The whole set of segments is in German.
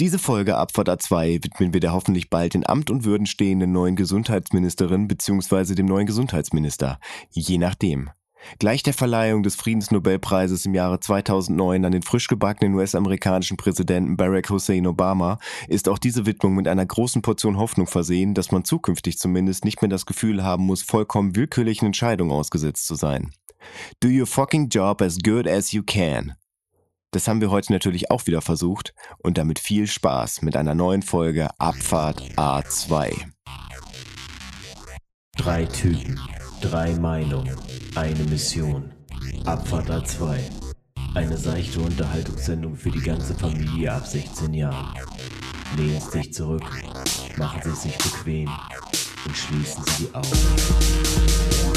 Diese Folge Abfahrt A2 widmen wir der hoffentlich bald in Amt und Würden stehenden neuen Gesundheitsministerin bzw. dem neuen Gesundheitsminister. Je nachdem. Gleich der Verleihung des Friedensnobelpreises im Jahre 2009 an den frisch gebackenen US-amerikanischen Präsidenten Barack Hussein Obama ist auch diese Widmung mit einer großen Portion Hoffnung versehen, dass man zukünftig zumindest nicht mehr das Gefühl haben muss, vollkommen willkürlichen Entscheidungen ausgesetzt zu sein. Do your fucking job as good as you can. Das haben wir heute natürlich auch wieder versucht und damit viel Spaß mit einer neuen Folge Abfahrt A2. Drei Typen, drei Meinungen, eine Mission. Abfahrt A2. Eine seichte Unterhaltungssendung für die ganze Familie ab 16 Jahren. Lehnen Sie sich zurück, machen Sie sich bequem und schließen Sie die Augen.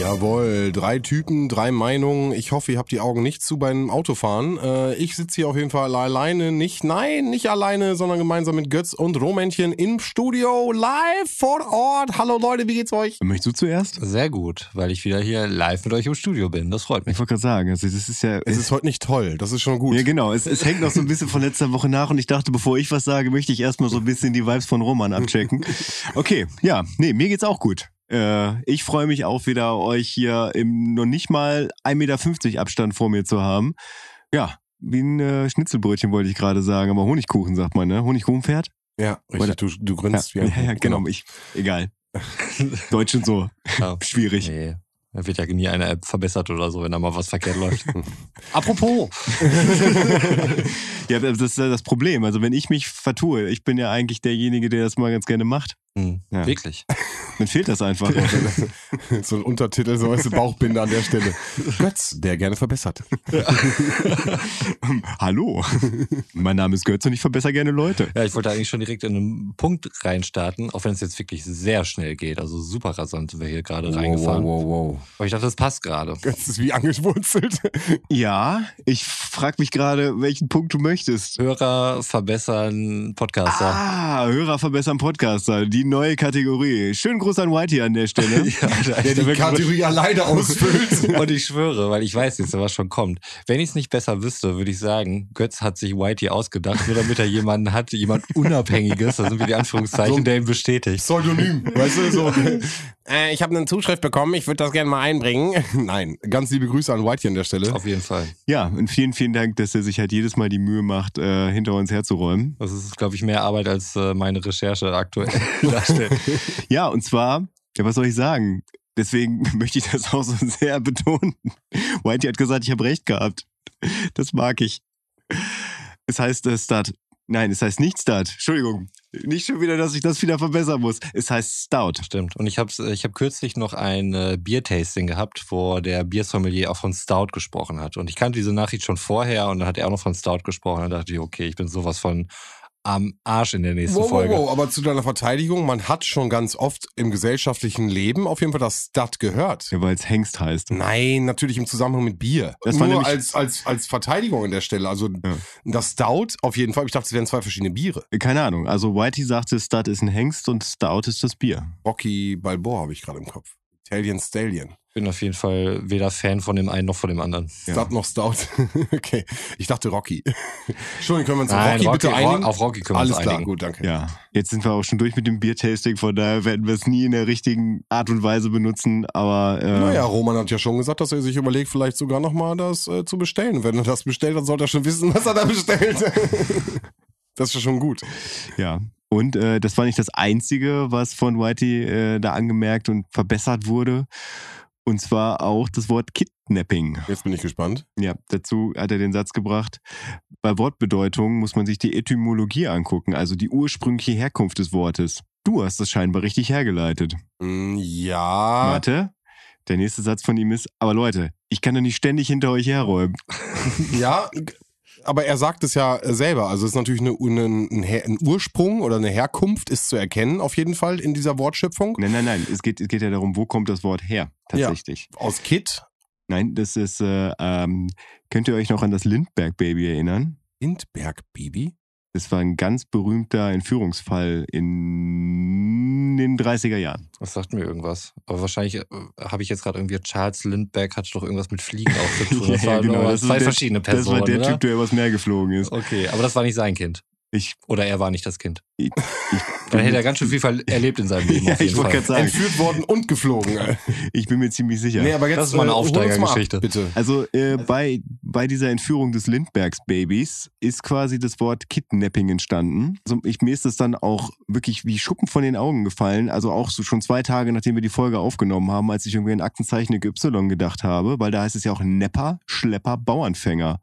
Jawohl, drei Typen, drei Meinungen. Ich hoffe, ihr habt die Augen nicht zu beim Autofahren. Äh, ich sitze hier auf jeden Fall alleine, nicht, nein, nicht alleine, sondern gemeinsam mit Götz und Romännchen im Studio, live vor Ort. Hallo Leute, wie geht's euch? Möchtest du zuerst? Sehr gut, weil ich wieder hier live mit euch im Studio bin. Das freut mich. Ich wollte gerade sagen, also das ist ja. Es ist heute nicht toll, das ist schon gut. Ja, genau. Es, es hängt noch so ein bisschen von letzter Woche nach und ich dachte, bevor ich was sage, möchte ich erstmal so ein bisschen die Vibes von Roman abchecken. Okay, ja, nee, mir geht's auch gut. Äh, ich freue mich auch wieder, euch hier im noch nicht mal 1,50 Meter Abstand vor mir zu haben. Ja, wie ein äh, Schnitzelbrötchen wollte ich gerade sagen, aber Honigkuchen sagt man, ne? Honigkuchenpferd? Ja, richtig, du, du grinst Ja, wie ja, ein ja, genau, ich. Egal. Deutsch und so. Ja. Schwierig. Nee, da wird ja nie eine App verbessert oder so, wenn da mal was verkehrt läuft. Apropos. ja, das ist ja das Problem. Also wenn ich mich vertue, ich bin ja eigentlich derjenige, der das mal ganz gerne macht. Hm, Ja. Wirklich. Mir fehlt das einfach. so ein Untertitel, so weißt du, Bauchbinde an der Stelle. Götz, der gerne verbessert. Hallo, mein Name ist Götz und ich verbessere gerne Leute. Ja, ich wollte eigentlich schon direkt in einen Punkt reinstarten, auch wenn es jetzt wirklich sehr schnell geht. Also super rasant sind wir hier gerade reingefahren. wow, wow. Aber ich dachte, das passt gerade. Götz ist wie angewurzelt. Ja, ich frage mich gerade, welchen Punkt du möchtest. Hörer verbessern Podcaster. Ah, Hörer verbessern Podcaster, die neue Kategorie. Schönen Gruß an Whitey an der Stelle. Ja, da Der die Kategorie alleine ausfüllt. Und ich schwöre, weil ich weiß jetzt, was schon kommt. Wenn ich es nicht besser wüsste, würde ich sagen, Götz hat sich Whitey ausgedacht, nur damit er jemanden hat, jemand Unabhängiges, das sind wir die Anführungszeichen, So- der ihn bestätigt. Pseudonym, weißt du, so. Äh, ich habe eine Zuschrift bekommen, ich würde das gerne mal einbringen. Nein, ganz liebe Grüße an Whitey an der Stelle. Auf jeden Fall. Ja, und vielen, vielen Dank, dass er sich halt jedes Mal die Mühe macht, äh, hinter uns herzuräumen. Das ist, glaube ich, mehr Arbeit als äh, meine Recherche aktuell darstellt. Ja, und zwar, ja, was soll ich sagen? Deswegen möchte ich das auch so sehr betonen. Whitey hat gesagt, ich habe recht gehabt. Das mag ich. Es heißt Start. Nein, es heißt nicht Start. Entschuldigung. Nicht schon wieder, dass ich das wieder verbessern muss. Es heißt Stout. Stimmt. Und ich habe ich hab kürzlich noch ein äh, Biertasting gehabt, wo der Biersommelier auch von Stout gesprochen hat. Und ich kannte diese Nachricht schon vorher und dann hat er auch noch von Stout gesprochen. Und dann dachte ich, okay, ich bin sowas von am Arsch in der nächsten Wow, wow, Folge. wow, aber zu deiner Verteidigung, man hat schon ganz oft im gesellschaftlichen Leben auf jeden Fall das Stud gehört. Ja, weil es Hengst heißt. Nein, natürlich im Zusammenhang mit Bier. Das war Nur nämlich- als, als, als Verteidigung an der Stelle. Also Ja. das Stout auf jeden Fall. Ich dachte, es wären zwei verschiedene Biere. Keine Ahnung. Also Whitey sagte, Stout ist ein Hengst und Stout ist das Bier. Rocky Balboa habe ich gerade im Kopf. Italian Stallion. Ich bin auf jeden Fall weder Fan von dem einen noch von dem anderen. Ja. Stout noch Stout. okay. Ich dachte Rocky. Entschuldigung, können wir uns auf Nein, Rocky, bitte Rocky- einigen? auf Rocky können wir Alles uns klar, einigen. gut, danke. Ja. Jetzt sind wir auch schon durch mit dem Biertasting, von daher werden wir es nie in der richtigen Art und Weise benutzen. Aber äh, Naja, Roman hat ja schon gesagt, dass er sich überlegt, vielleicht sogar nochmal das äh, zu bestellen. Wenn er das bestellt, dann sollte er schon wissen, was er da bestellt. das ist ja schon gut. Ja. Und äh, das war nicht das Einzige, was von Whitey äh, da angemerkt und verbessert wurde. Und zwar auch das Wort Kidnapping. Jetzt bin ich gespannt. Ja, dazu hat er den Satz gebracht, bei Wortbedeutung muss man sich die Etymologie angucken, also die ursprüngliche Herkunft des Wortes. Du hast das scheinbar richtig hergeleitet. Mm, Ja. Warte, der nächste Satz von ihm ist, aber Leute, ich kann doch nicht ständig hinter euch herräumen. Ja, aber er sagt es ja äh, selber. Also es ist natürlich eine, ein, ein Ursprung oder eine Herkunft ist zu erkennen, auf jeden Fall in dieser Wortschöpfung. Nein, nein, nein, es geht, es geht ja darum, wo kommt das Wort her, tatsächlich. Aus Kit. Nein, das ist, äh, ähm, könnt ihr euch noch an das Lindbergh-Baby erinnern? Lindbergh-Baby? Das war ein ganz berühmter Entführungsfall in den 30er Jahren. Das sagt mir irgendwas. Aber wahrscheinlich äh, habe ich jetzt gerade irgendwie Charles Lindbergh hatte doch irgendwas mit Fliegen auch zu tun. Das Ja, waren genau, das zwei der- verschiedene Personen. das war der oder? Typ, der übers Meer geflogen ist. Okay, aber das war nicht sein Kind. Ich, Oder er war nicht das Kind. ich, ich Dann hätte er ganz schön viel erlebt in seinem Leben. Ja, auf jeden ich wollte gerade sagen, Entführt worden und geflogen. ich bin mir ziemlich sicher. Nee, aber jetzt, Das ist mal eine äh, mal ab, Aufsteigergeschichte. Bitte. Also äh, bei, bei dieser Entführung des Lindberghs Babys ist quasi das Wort Kidnapping entstanden. Also ich, mir ist das dann auch wirklich wie Schuppen von den Augen gefallen. Also auch so schon zwei Tage, nachdem wir die Folge aufgenommen haben, als ich irgendwie an Aktenzeichen Y gedacht habe, weil da heißt es ja auch Nepper, Schlepper, Bauernfänger.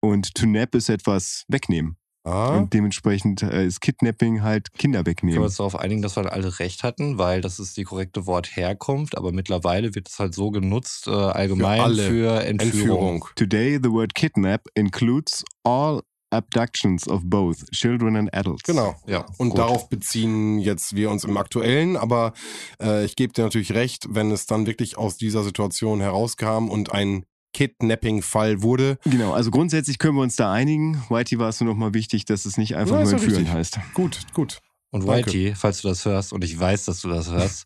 Und to nap ist etwas wegnehmen. Ah. Und dementsprechend äh, ist Kidnapping halt Kinder Können wir wegnehmen. uns darauf einigen, dass wir alle recht hatten, weil das ist die korrekte Wortherkunft, aber mittlerweile wird es halt so genutzt, äh, allgemein Für für Entführung. Entführung. Today the word kidnap includes all abductions of both children and adults. Genau. Ja, Und gut. darauf beziehen jetzt wir uns im Aktuellen, aber äh, ich gebe dir natürlich recht, wenn es dann wirklich aus dieser Situation herauskam und ein Kidnapping-Fall wurde. Genau, also grundsätzlich können wir uns da einigen. Whitey war es nur noch mal wichtig, dass es nicht einfach Ja, nur entführen richtig. heißt. Gut, gut. Und Danke. Whitey, falls du das hörst, und ich weiß, dass du das hörst,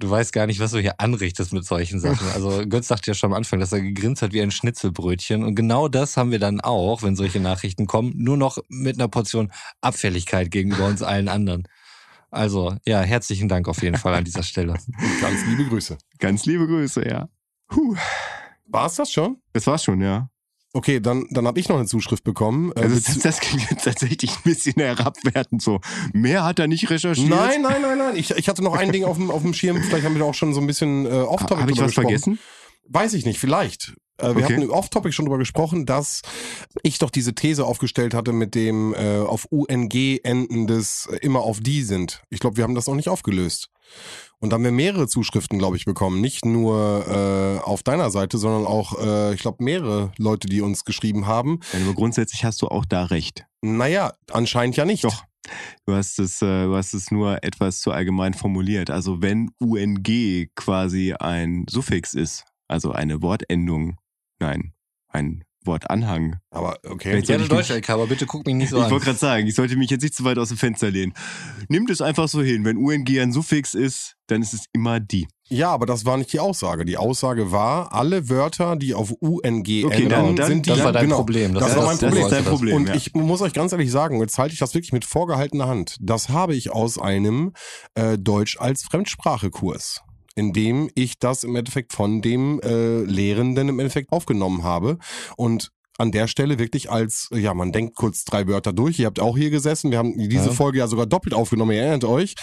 du weißt gar nicht, was du hier anrichtest mit solchen Sachen. Also Götz sagte ja schon am Anfang, dass er gegrinst hat wie ein Schnitzelbrötchen. Und genau das haben wir dann auch, wenn solche Nachrichten kommen, nur noch mit einer Portion Abfälligkeit gegenüber uns allen anderen. Also, ja, herzlichen Dank auf jeden Fall an dieser Stelle. Ganz liebe Grüße. Ganz liebe Grüße, ja. Puh, War es das schon? das war's schon, ja. Okay, dann, dann habe ich noch eine Zuschrift bekommen. Äh, Also das, das klingt jetzt tatsächlich ein bisschen herabwertend so. Mehr hat er nicht recherchiert. Nein, nein, nein, nein. Ich, ich hatte noch ein Ding auf dem, auf dem Schirm. Vielleicht haben wir da auch schon so ein bisschen äh, off-topic Habe ich was gesprochen. vergessen? Weiß ich nicht, vielleicht. Äh, wir Okay. hatten off-topic schon drüber gesprochen, dass ich doch diese These aufgestellt hatte mit dem äh, auf UNG endendes äh, immer auf die sind. Ich glaube, wir haben das noch nicht aufgelöst. Und da haben wir mehrere Zuschriften, glaube ich, bekommen. Nicht nur äh, auf deiner Seite, sondern auch, äh, ich glaube, mehrere Leute, die uns geschrieben haben. Aber grundsätzlich hast du auch da recht. Naja, anscheinend ja nicht. Doch. Du hast es, äh, du hast es nur etwas zu allgemein formuliert. Also wenn UNG quasi ein Suffix ist, also eine Wortendung, nein, ein Wortanhang. Aber okay. Ich nicht- Deutsch-LK, aber bitte guck mich nicht so ich an. wollte gerade sagen, ich sollte mich jetzt nicht zu weit aus dem Fenster lehnen. Nimmt es einfach so hin. Wenn UNG ein Suffix ist, dann ist es immer die. Ja, aber das war nicht die Aussage. Die Aussage war, alle Wörter, die auf UNG Okay, enden, dann- dann- sind die das war dein genau. Problem. Das, war mein das Problem. ist dein Problem. Und ja. ich muss euch ganz ehrlich sagen, jetzt halte ich das wirklich mit vorgehaltener Hand. Das habe ich aus einem äh, Deutsch als Fremdsprachekurs, in dem ich das im Endeffekt von dem äh, Lehrenden im Endeffekt aufgenommen habe. Und an der Stelle wirklich als, ja, man denkt kurz drei Wörter durch. Ihr habt auch hier gesessen. Wir haben diese Ja. Folge ja sogar doppelt aufgenommen, ihr erinnert euch,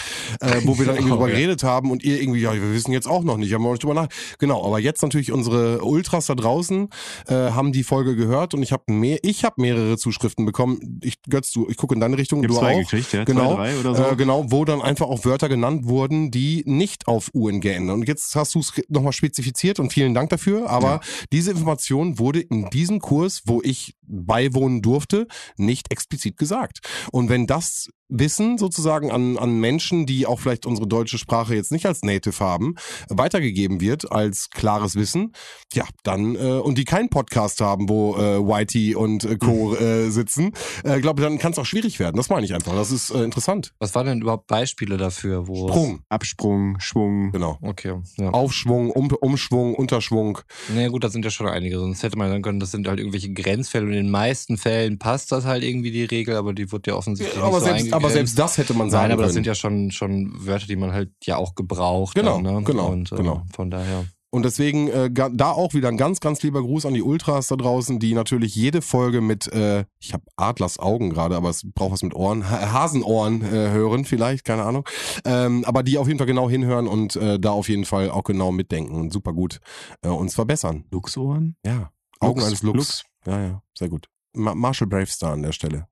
äh, wo wir dann irgendwie drüber ja. geredet haben und ihr irgendwie, ja, wir wissen jetzt auch noch nicht, haben wir euch drüber nach. Genau, aber jetzt natürlich unsere Ultras da draußen äh, haben die Folge gehört und ich habe mehr, ich habe mehrere Zuschriften bekommen. Ich Götz, du, ich gucke in deine Richtung, Ich du auch. gekriegt, ja? Genau, Zwei, so. Äh, genau, wo dann einfach auch Wörter genannt wurden, die nicht auf UNG enden. Und jetzt hast du es nochmal spezifiziert und vielen Dank dafür. Aber diese Information wurde in diesem Kurs, wo ich beiwohnen durfte, nicht explizit gesagt. Und wenn das Wissen sozusagen an, an Menschen, die auch vielleicht unsere deutsche Sprache jetzt nicht als Native haben, weitergegeben wird als klares Wissen, ja, dann, äh, und die keinen Podcast haben, wo äh, Whitey und äh, Co. äh, sitzen, äh, glaube dann kann es auch schwierig werden. Das meine ich einfach. Das ist äh, interessant. Was waren denn überhaupt Beispiele dafür, wo es- Sprung, Absprung, Schwung. genau. Okay, ja. Aufschwung, um, Umschwung, Unterschwung. Naja gut, da sind ja schon einige. Sonst hätte man sagen können, das sind halt irgendwelche Grenzfälle. Und in den meisten Fällen passt das halt irgendwie die Regel, aber die wird ja offensichtlich Aber nicht so selbst, aber selbst das hätte man sagen Nein, aber das können. sind ja schon, schon Wörter, die man halt ja auch gebraucht. Genau, dann, ne? genau, Und, äh, genau. Von daher. Und deswegen äh, da auch wieder ein ganz, ganz lieber Gruß an die Ultras da draußen, die natürlich jede Folge mit, äh, ich habe Adlers Augen gerade, aber es braucht was mit Ohren, ha Hasenohren äh, hören vielleicht, keine Ahnung. Ähm, aber die auf jeden Fall genau hinhören und äh, da auf jeden Fall auch genau mitdenken und super gut äh, uns verbessern. Luchsohren? Ja, Augen Lux, eines Lux. Lux. Ja, ja, sehr gut. Ma Marshall Bravestar an der Stelle.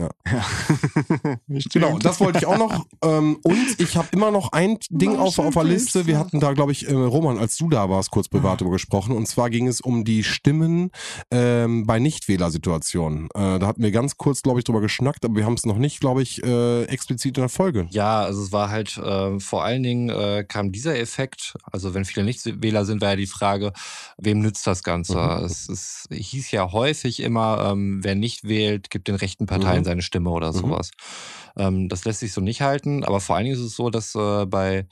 Ja. genau, das wollte ich auch noch. Ähm, und ich habe immer noch ein Ding auf, auf der Liste. Wir hatten da, glaube ich, äh, Roman, als du da warst, kurz privat darüber gesprochen. Und zwar ging es um die Stimmen ähm, bei Nichtwählersituationen. Äh, da hatten wir ganz kurz, glaube ich, drüber geschnackt, aber wir haben es noch nicht, glaube ich, äh, explizit in der Folge. Ja, also es war halt äh, vor allen Dingen äh, kam dieser Effekt, also wenn viele Nichtwähler sind, war ja die Frage, wem nützt das Ganze? Mhm. Es, es, hieß ja häufig immer, ähm, wer nicht wählt, gibt den rechten Parteien mhm. Seine Stimme oder mhm. sowas. Mhm. Ähm, das lässt sich so nicht halten, aber vor allen Dingen ist es so, dass äh, bei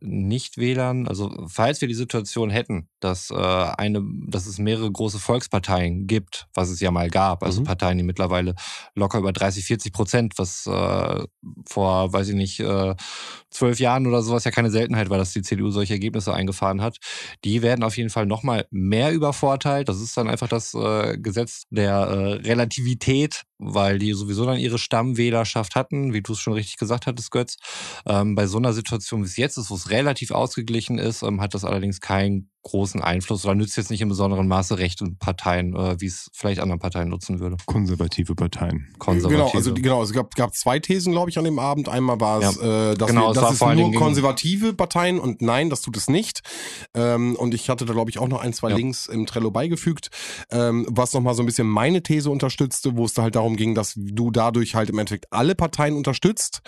Nichtwählern, also falls wir die Situation hätten, dass, äh, eine, dass es mehrere große Volksparteien gibt, was es ja mal gab, also mhm. Parteien, die mittlerweile locker über 30, 40 Prozent, was äh, vor, weiß ich nicht, äh, zwölf Jahren oder sowas ja keine Seltenheit war, dass die CDU solche Ergebnisse eingefahren hat, die werden auf jeden Fall nochmal mehr übervorteilt. Das ist dann einfach das äh, Gesetz der äh, Relativität, weil die sowieso dann ihre Stammwählerschaft hatten, wie du es schon richtig gesagt hattest, Götz. Ähm, bei so einer Situation, wie es jetzt ist, wo es relativ ausgeglichen ist, ähm, hat das allerdings keinen großen Einfluss oder nützt jetzt nicht im besonderen Maße rechte Parteien, äh, wie es vielleicht anderen Parteien nutzen würde. Konservative Parteien. Konservative. Genau, also genau, es gab, gab zwei Thesen, glaube ich, an dem Abend. Einmal war es, ja. äh, dass, genau, wir, dass es, nur konservative Parteien und nein, das tut es nicht. Ähm, und ich hatte da, glaube ich, auch noch ein, zwei ja. Links im Trello beigefügt, ähm, was nochmal so ein bisschen meine These unterstützte, wo es da halt darum ging, dass du dadurch halt im Endeffekt alle Parteien unterstützt,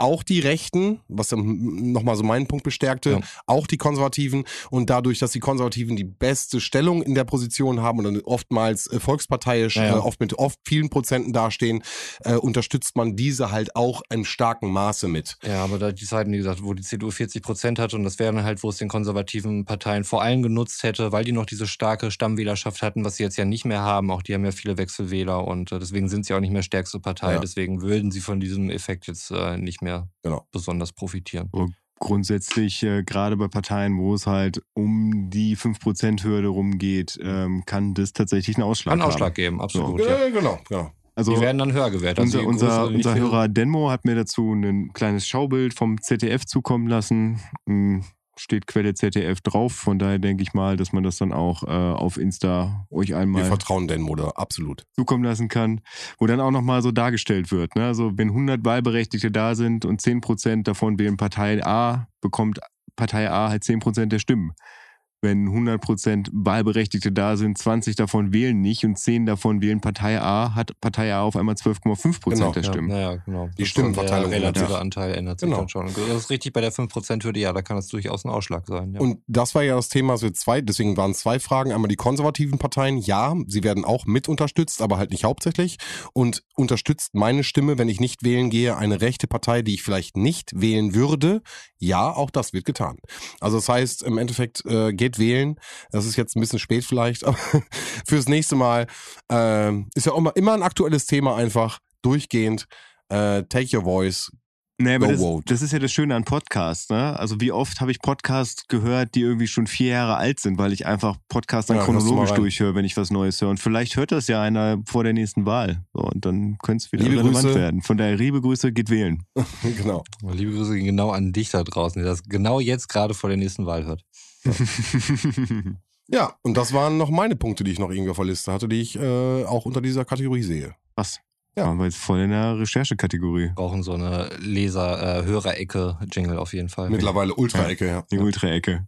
auch die Rechten, was nochmal so meinen Punkt bestärkte, ja. auch die Konservativen und dadurch, dass die Konservativen die beste Stellung in der Position haben und oftmals äh, volksparteiisch, ja, ja. Äh, oft mit oft vielen Prozenten dastehen, äh, unterstützt man diese halt auch in starkem Maße mit. Ja, aber da die Zeiten, wie gesagt, wo die CDU 40 Prozent hat und das wäre halt, wo es den konservativen Parteien vor allem genutzt hätte, weil die noch diese starke Stammwählerschaft hatten, was sie jetzt ja nicht mehr haben. Auch die haben ja viele Wechselwähler und äh, deswegen sind sie auch nicht mehr stärkste Partei. Deswegen würden sie von diesem Effekt jetzt äh, nicht mehr mehr genau. besonders profitieren. Und grundsätzlich, äh, gerade bei Parteien, wo es halt um die 5%-Hürde rumgeht, ähm, kann das tatsächlich einen Ausschlag Kann einen Ausschlag geben, absolut. So. Ja, genau, genau. Also die werden dann höher gewertet. Also unser, unser, unser Hörer Denmo hat mir dazu ein kleines Schaubild vom ZDF zukommen lassen. Hm, steht Quelle ZDF drauf. Von daher denke ich mal, dass man das dann auch äh, auf Insta euch einmal. Wir vertrauen den Mutter, absolut. Zukommen lassen kann. Wo dann auch nochmal so dargestellt wird. Ne? Also, wenn 100 Wahlberechtigte da sind und 10% davon wählen Partei A, bekommt Partei A halt 10% der Stimmen wenn 100% Wahlberechtigte da sind, 20 davon wählen nicht und 10 davon wählen Partei A, hat Partei A auf einmal 12,5% genau, der Stimmen. Ja, ja genau. Die Stimmenverteilung. Der relative Anteil ändert sich genau. dann schon. Das ist richtig bei der 5%-Hürde, ja, da kann es durchaus ein Ausschlag sein. Ja. Und das war ja das Thema, so zwei, deswegen waren zwei Fragen. Einmal die konservativen Parteien, ja, sie werden auch mit unterstützt, aber halt nicht hauptsächlich. Und unterstützt meine Stimme, wenn ich nicht wählen gehe, eine rechte Partei, die ich vielleicht nicht wählen würde? Ja, auch das wird getan. Also das heißt, im Endeffekt äh, geht geht wählen. Das ist jetzt ein bisschen spät vielleicht, aber fürs nächste Mal äh, ist ja auch immer, immer ein aktuelles Thema einfach durchgehend. Äh, take your voice, Nee, aber das, das, ist ja das Schöne an Podcasts. Ne? Also wie oft habe ich Podcasts gehört, die irgendwie schon vier Jahre alt sind, weil ich einfach Podcasts dann ja, chronologisch durchhöre, wenn ich was Neues höre. Und vielleicht hört das ja einer vor der nächsten Wahl. So, und dann könnte es wieder liebe relevant Grüße. werden. Von daher, liebe Grüße, geht wählen. genau. Liebe Grüße gehen genau an dich da draußen, der das genau jetzt gerade vor der nächsten Wahl hört. ja, und das waren noch meine Punkte, die ich noch irgendwie auf der Liste hatte, die ich äh, auch unter dieser Kategorie sehe. Was? Ja. Waren wir jetzt voll in der Recherchekategorie. Brauchen so eine Leser-Hörerecke-Jingle auf jeden Fall. Mittlerweile Ultra-Ecke, ja. Die Ultra-Ecke.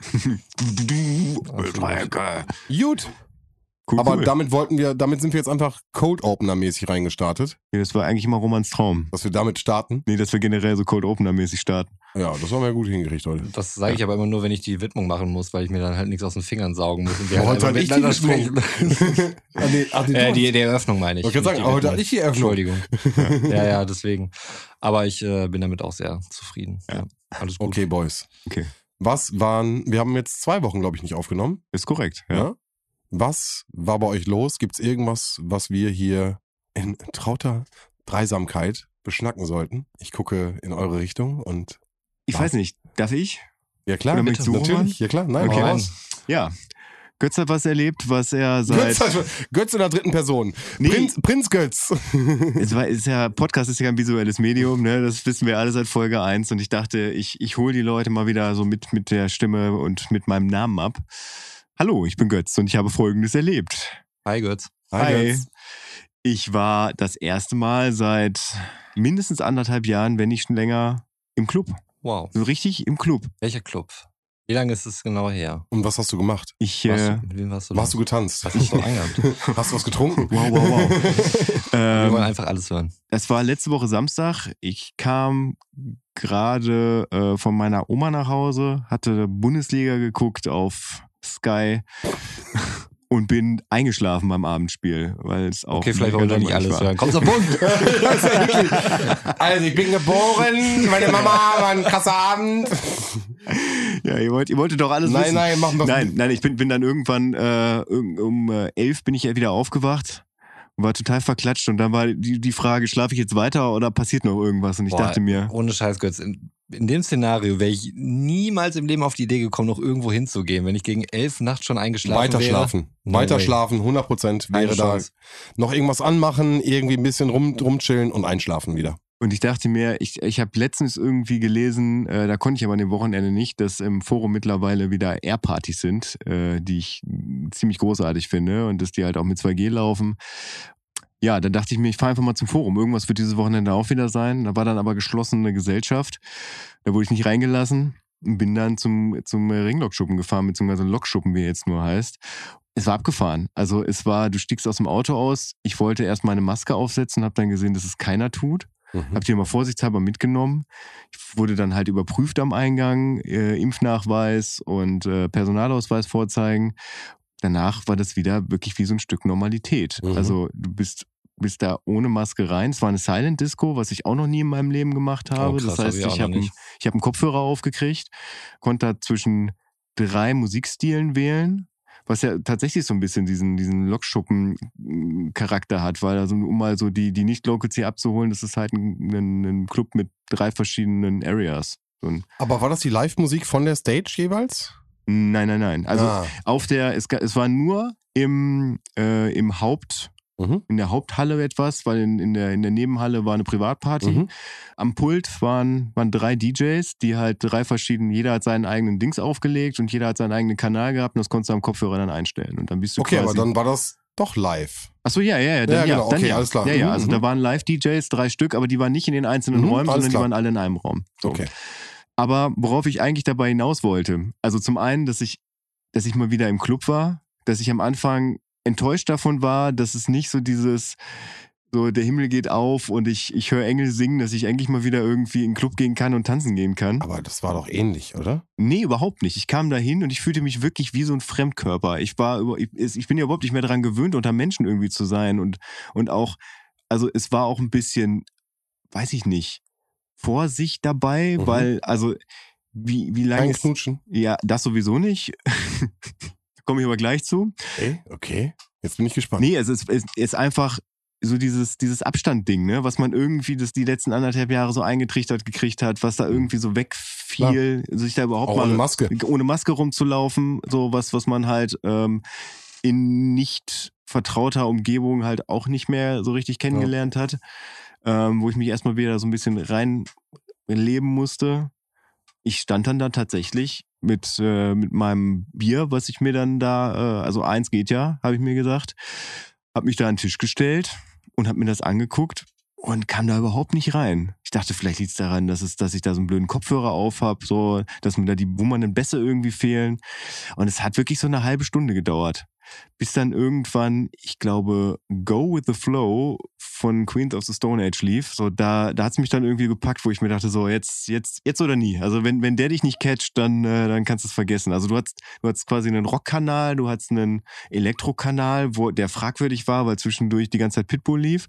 Ultra-Ecke. Gut. Cool, Aber cool. damit wollten wir, damit sind wir jetzt einfach Cold Opener mäßig reingestartet. Ja, das war eigentlich immer Romans Traum. Dass wir damit starten? Nee, dass wir generell so Cold Opener mäßig starten. Ja, das haben wir gut hingekriegt heute. Das sage ich aber immer nur, wenn ich die Widmung machen muss, weil ich mir dann halt nichts aus den Fingern saugen muss. Und wir heute halt miteinander sprechen. ah, nee, ach, die, äh, die, die, Eröffnung meine ich. Ich kann sagen, heute hatte ich die Eröffnung. Entschuldigung. ja, ja, deswegen. Aber ich äh, bin damit auch sehr zufrieden. Ja. ja. alles gut. Okay, Boys. Okay. Was waren, wir haben jetzt zwei Wochen, glaube ich, nicht aufgenommen. Ist korrekt, ja. ja? Was war bei euch los? Gibt es irgendwas, was wir hier in trauter Dreisamkeit beschnacken sollten? Ich gucke in eure Richtung und. Ich weiß nicht, darf ich? Ja klar, bitte, du, natürlich. Ja klar, nein, okay. Ja. Götz hat was erlebt, was er seit. Götz, Götz in der dritten Person. Nee. Prinz, Prinz Götz. es war, ist ja, Podcast ist ja ein visuelles Medium, ne? Das wissen wir alle seit Folge 1. Und ich dachte, ich, ich hole die Leute mal wieder so mit, mit der Stimme und mit meinem Namen ab. Hallo, ich bin Götz und ich habe Folgendes erlebt. Hi Götz. Hi. Hi. Götz. Ich war das erste Mal seit mindestens anderthalb Jahren, wenn nicht schon länger, im Club. Wow. So richtig im Club. Welcher Club? Wie lange ist es genau her? Und was hast du gemacht? Ich, Warst äh, du, mit wem warst du Warst da? du getanzt? Was hast du angehabt? Hast du was getrunken? wow, wow, wow. Wir wollen ähm, einfach alles hören. es war letzte Woche Samstag. Ich kam gerade äh, von meiner Oma nach Hause, hatte Bundesliga geguckt auf Sky und bin eingeschlafen beim Abendspiel, weil es auch Okay, vielleicht wollen wir nicht alles war. hören. Komm zum Punkt. Also, ich bin geboren, meine Mama war ein krasser Abend. Ja, ihr wollt, ihr wolltet doch alles Nein, wissen. nein, mach doch. Nein, nein, ich bin, bin dann irgendwann äh, um äh, elf bin ich ja wieder aufgewacht und war total verklatscht und dann war die, die Frage, schlafe ich jetzt weiter oder passiert noch irgendwas? Und ich Boah, dachte mir, Ohne Scheiß, Götz. In, in dem Szenario wäre ich niemals im Leben auf die Idee gekommen, noch irgendwo hinzugehen, wenn ich gegen elf nachts schon eingeschlafen Weiter wäre. schlafen. No Weiter way. schlafen, 100 Prozent wäre da. Noch irgendwas anmachen, irgendwie ein bisschen rum, rumchillen und einschlafen wieder. Und ich dachte mir, ich, ich habe letztens irgendwie gelesen, äh, da konnte ich aber an dem Wochenende nicht, dass im Forum mittlerweile wieder Air-Partys sind, äh, die ich mh, ziemlich großartig finde und dass die halt auch mit 2G laufen. Ja, dann dachte ich mir, ich fahre einfach mal zum Forum. Irgendwas wird dieses Wochenende auch wieder sein. Da war dann aber geschlossene Gesellschaft. Da wurde ich nicht reingelassen und bin dann zum, zum Ringlockschuppen gefahren, beziehungsweise Lokschuppen, wie er jetzt nur heißt. Es war abgefahren. Also es war, du stiegst aus dem Auto aus. Ich wollte erst meine Maske aufsetzen, habe dann gesehen, dass es keiner tut. Mhm. Hab die mal vorsichtshalber mitgenommen. Ich wurde dann halt überprüft am Eingang, äh, Impfnachweis und äh, Personalausweis vorzeigen. Danach war das wieder wirklich wie so ein Stück Normalität. Mhm. Also du bist, bist da ohne Maske rein. Es war eine Silent Disco, was ich auch noch nie in meinem Leben gemacht habe. Oh, krass, das heißt, hab ich ich habe ich hab einen Kopfhörer aufgekriegt, konnte da zwischen drei Musikstilen wählen. Was ja tatsächlich so ein bisschen diesen, diesen Lokschuppen-Charakter hat, weil also, um mal so die, die Nicht-Locals hier abzuholen, das ist halt ein, ein, ein Club mit drei verschiedenen Areas. Ein, Aber war das die Live-Musik von der Stage jeweils? nein, nein, nein. Also ah. auf der, es, es war nur im, äh, im Haupt, mhm. in der Haupthalle etwas, weil in, in, der, in der Nebenhalle war eine Privatparty. Mhm. Am Pult waren, waren drei DJs, die halt drei verschiedene, jeder hat seinen eigenen Dings aufgelegt und jeder hat seinen eigenen Kanal gehabt und das konntest du am Kopfhörer dann einstellen. Und dann bist du Okay, quasi. aber dann war das doch live. Achso, ja, ja, ja. Dann, Ja, ja, genau, dann, okay, ja. alles klar. Ja, ja, Mhm, also mhm. da waren Live-DJs, drei Stück, aber die waren nicht in den einzelnen Mhm, Räumen, sondern klar. die waren alle in einem Raum. So. Okay. Aber worauf ich eigentlich dabei hinaus wollte, also zum einen, dass ich, dass ich mal wieder im Club war, dass ich am Anfang enttäuscht davon war, dass es nicht so dieses, so der Himmel geht auf und ich, ich höre Engel singen, dass ich endlich mal wieder irgendwie in den Club gehen kann und tanzen gehen kann. Aber das war doch ähnlich, oder? Nee, überhaupt nicht. Ich kam da hin und ich fühlte mich wirklich wie so ein Fremdkörper. Ich war über, ich, ich bin ja überhaupt nicht mehr daran gewöhnt, unter Menschen irgendwie zu sein und, und auch, also es war auch ein bisschen, weiß ich nicht, Vorsicht dabei, Mhm. weil, also, wie, wie lange ist, Knutschen. ja, das sowieso nicht. Komme ich aber gleich zu. Okay, okay. Jetzt bin ich gespannt. Nee, es ist, es ist einfach so dieses, dieses Abstandding, ne, was man irgendwie das die letzten anderthalb Jahre so eingetrichtert gekriegt hat, was da irgendwie so wegfiel, sich da überhaupt Auch mal ohne Maske. ohne Maske rumzulaufen, so was, was man halt ähm, in nicht vertrauter Umgebung halt auch nicht mehr so richtig kennengelernt hat, ähm, wo ich mich erstmal wieder so ein bisschen reinleben musste. Ich stand dann da tatsächlich mit, äh, mit meinem Bier, was ich mir dann da, äh, also eins geht ja, habe ich mir gesagt, habe mich da an den Tisch gestellt und habe mir das angeguckt und kam da überhaupt nicht rein. Ich dachte, vielleicht liegt es daran, dass, es, dass ich da so einen blöden Kopfhörer auf habe, so, dass mir da die wummernden Bässe irgendwie fehlen. Und es hat wirklich so eine halbe Stunde gedauert. Bis dann irgendwann, ich glaube, Go with the Flow von Queens of the Stone Age lief. So, da, da hat's mich dann irgendwie gepackt, wo ich mir dachte, so, jetzt, jetzt, jetzt oder nie. Also wenn, wenn der dich nicht catcht, dann, äh, dann kannst du es vergessen. Also du hast, du hast quasi einen Rockkanal, du hast einen Elektrokanal, wo der fragwürdig war, weil zwischendurch die ganze Zeit Pitbull lief.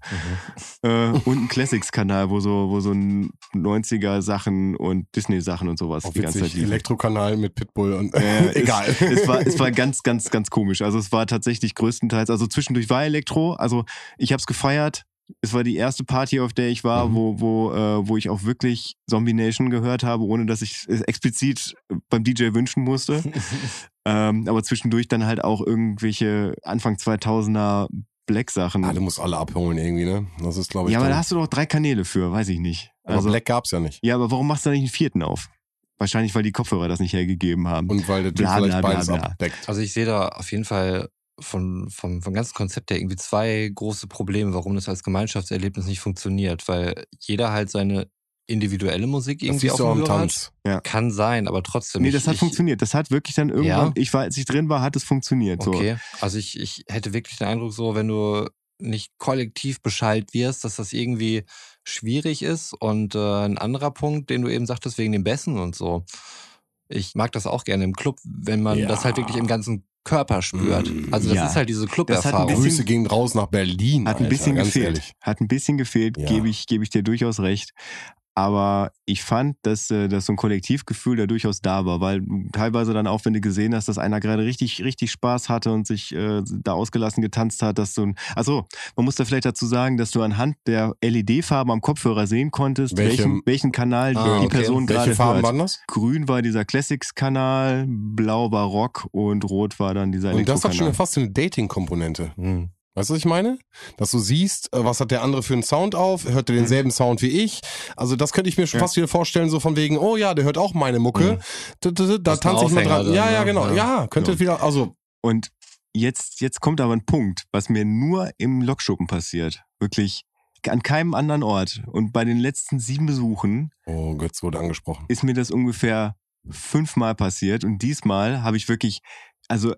Mhm. Äh, und einen Classics-Kanal, wo so, wo so ein 90er-Sachen und Disney-Sachen und sowas Auch die ganze Zeit liefen. Elektrokanal mit Pitbull und Äh, egal. Es, es, war, es war ganz, ganz, ganz komisch. Also es war tatsächlich größtenteils, also zwischendurch war Elektro. Also ich habe es gefeiert. Es war die erste Party, auf der ich war, Mhm. wo, wo, äh, wo ich auch wirklich Zombie Nation gehört habe, ohne dass ich es explizit beim DJ wünschen musste. ähm, aber zwischendurch dann halt auch irgendwelche Anfang 2000er Black-Sachen. Ah, du musst alle abholen irgendwie, ne? Das ist, glaube ich. ja, aber da hast du doch drei Kanäle für, weiß ich nicht. aber Also, Black gab's ja nicht. ja, aber warum machst du da nicht einen vierten auf? Wahrscheinlich, weil die Kopfhörer das nicht hergegeben haben. Und weil der Typ vielleicht bla, bla, beides bla. abdeckt. Also ich sehe da auf jeden Fall von, vom, vom ganzen Konzept her irgendwie zwei große Probleme, warum das als Gemeinschaftserlebnis nicht funktioniert. Weil jeder halt seine individuelle Musik irgendwie auf dem Tanz. hat. Kann sein, aber trotzdem. Nee, ich- das hat ich, funktioniert. Das hat wirklich dann irgendwann, ich war, als ich drin war, hat es funktioniert. So. Okay, also ich, ich hätte wirklich den Eindruck, so wenn du nicht kollektiv beschallt wirst, dass das irgendwie schwierig ist. Und äh, ein anderer Punkt, den du eben sagtest, wegen den Bässen und so. Ich mag das auch gerne im Club, wenn man Ja. das halt wirklich im ganzen Körper spürt. Mm, Also das ja. ist halt diese Club-Erfahrung. Grüße gehen raus nach Berlin. Hat ein Alter, bisschen gefehlt. Ehrlich. Hat ein bisschen gefehlt, Ja. gebe ich, gebe ich dir durchaus recht. Aber ich fand, dass, äh, dass so ein Kollektivgefühl da durchaus da war, weil du teilweise dann auch, wenn du gesehen hast, dass einer gerade richtig, richtig Spaß hatte und sich äh, da ausgelassen getanzt hat, dass du, ein- also man muss da vielleicht dazu sagen, dass du anhand der LED-Farben am Kopfhörer sehen konntest, Welche- welchen, welchen Kanal Ah, die okay. Person gerade Welche Farben hört. waren das? Grün war dieser Classics-Kanal, blau war Rock und rot war dann dieser Und das hat schon fast eine Dating-Komponente. Hm. Weißt du, was ich meine? Dass du siehst, äh, was hat der andere für einen Sound auf, hört er denselben Sound wie ich. Also das könnte ich mir schon Ja. fast wieder vorstellen, so von wegen, oh ja, der hört auch meine Mucke. Da, da, da, tanze ich mal dran. Ja, dann, ja, ne? genau. Ja, Ja. könnte Ja. wieder, also, Und jetzt, jetzt kommt aber ein Punkt, was mir nur im Lokschuppen passiert. Wirklich an keinem anderen Ort. Und bei den letzten sieben Besuchen oh, Götz wurde angesprochen. ist mir das ungefähr fünfmal passiert. Und diesmal habe ich wirklich, also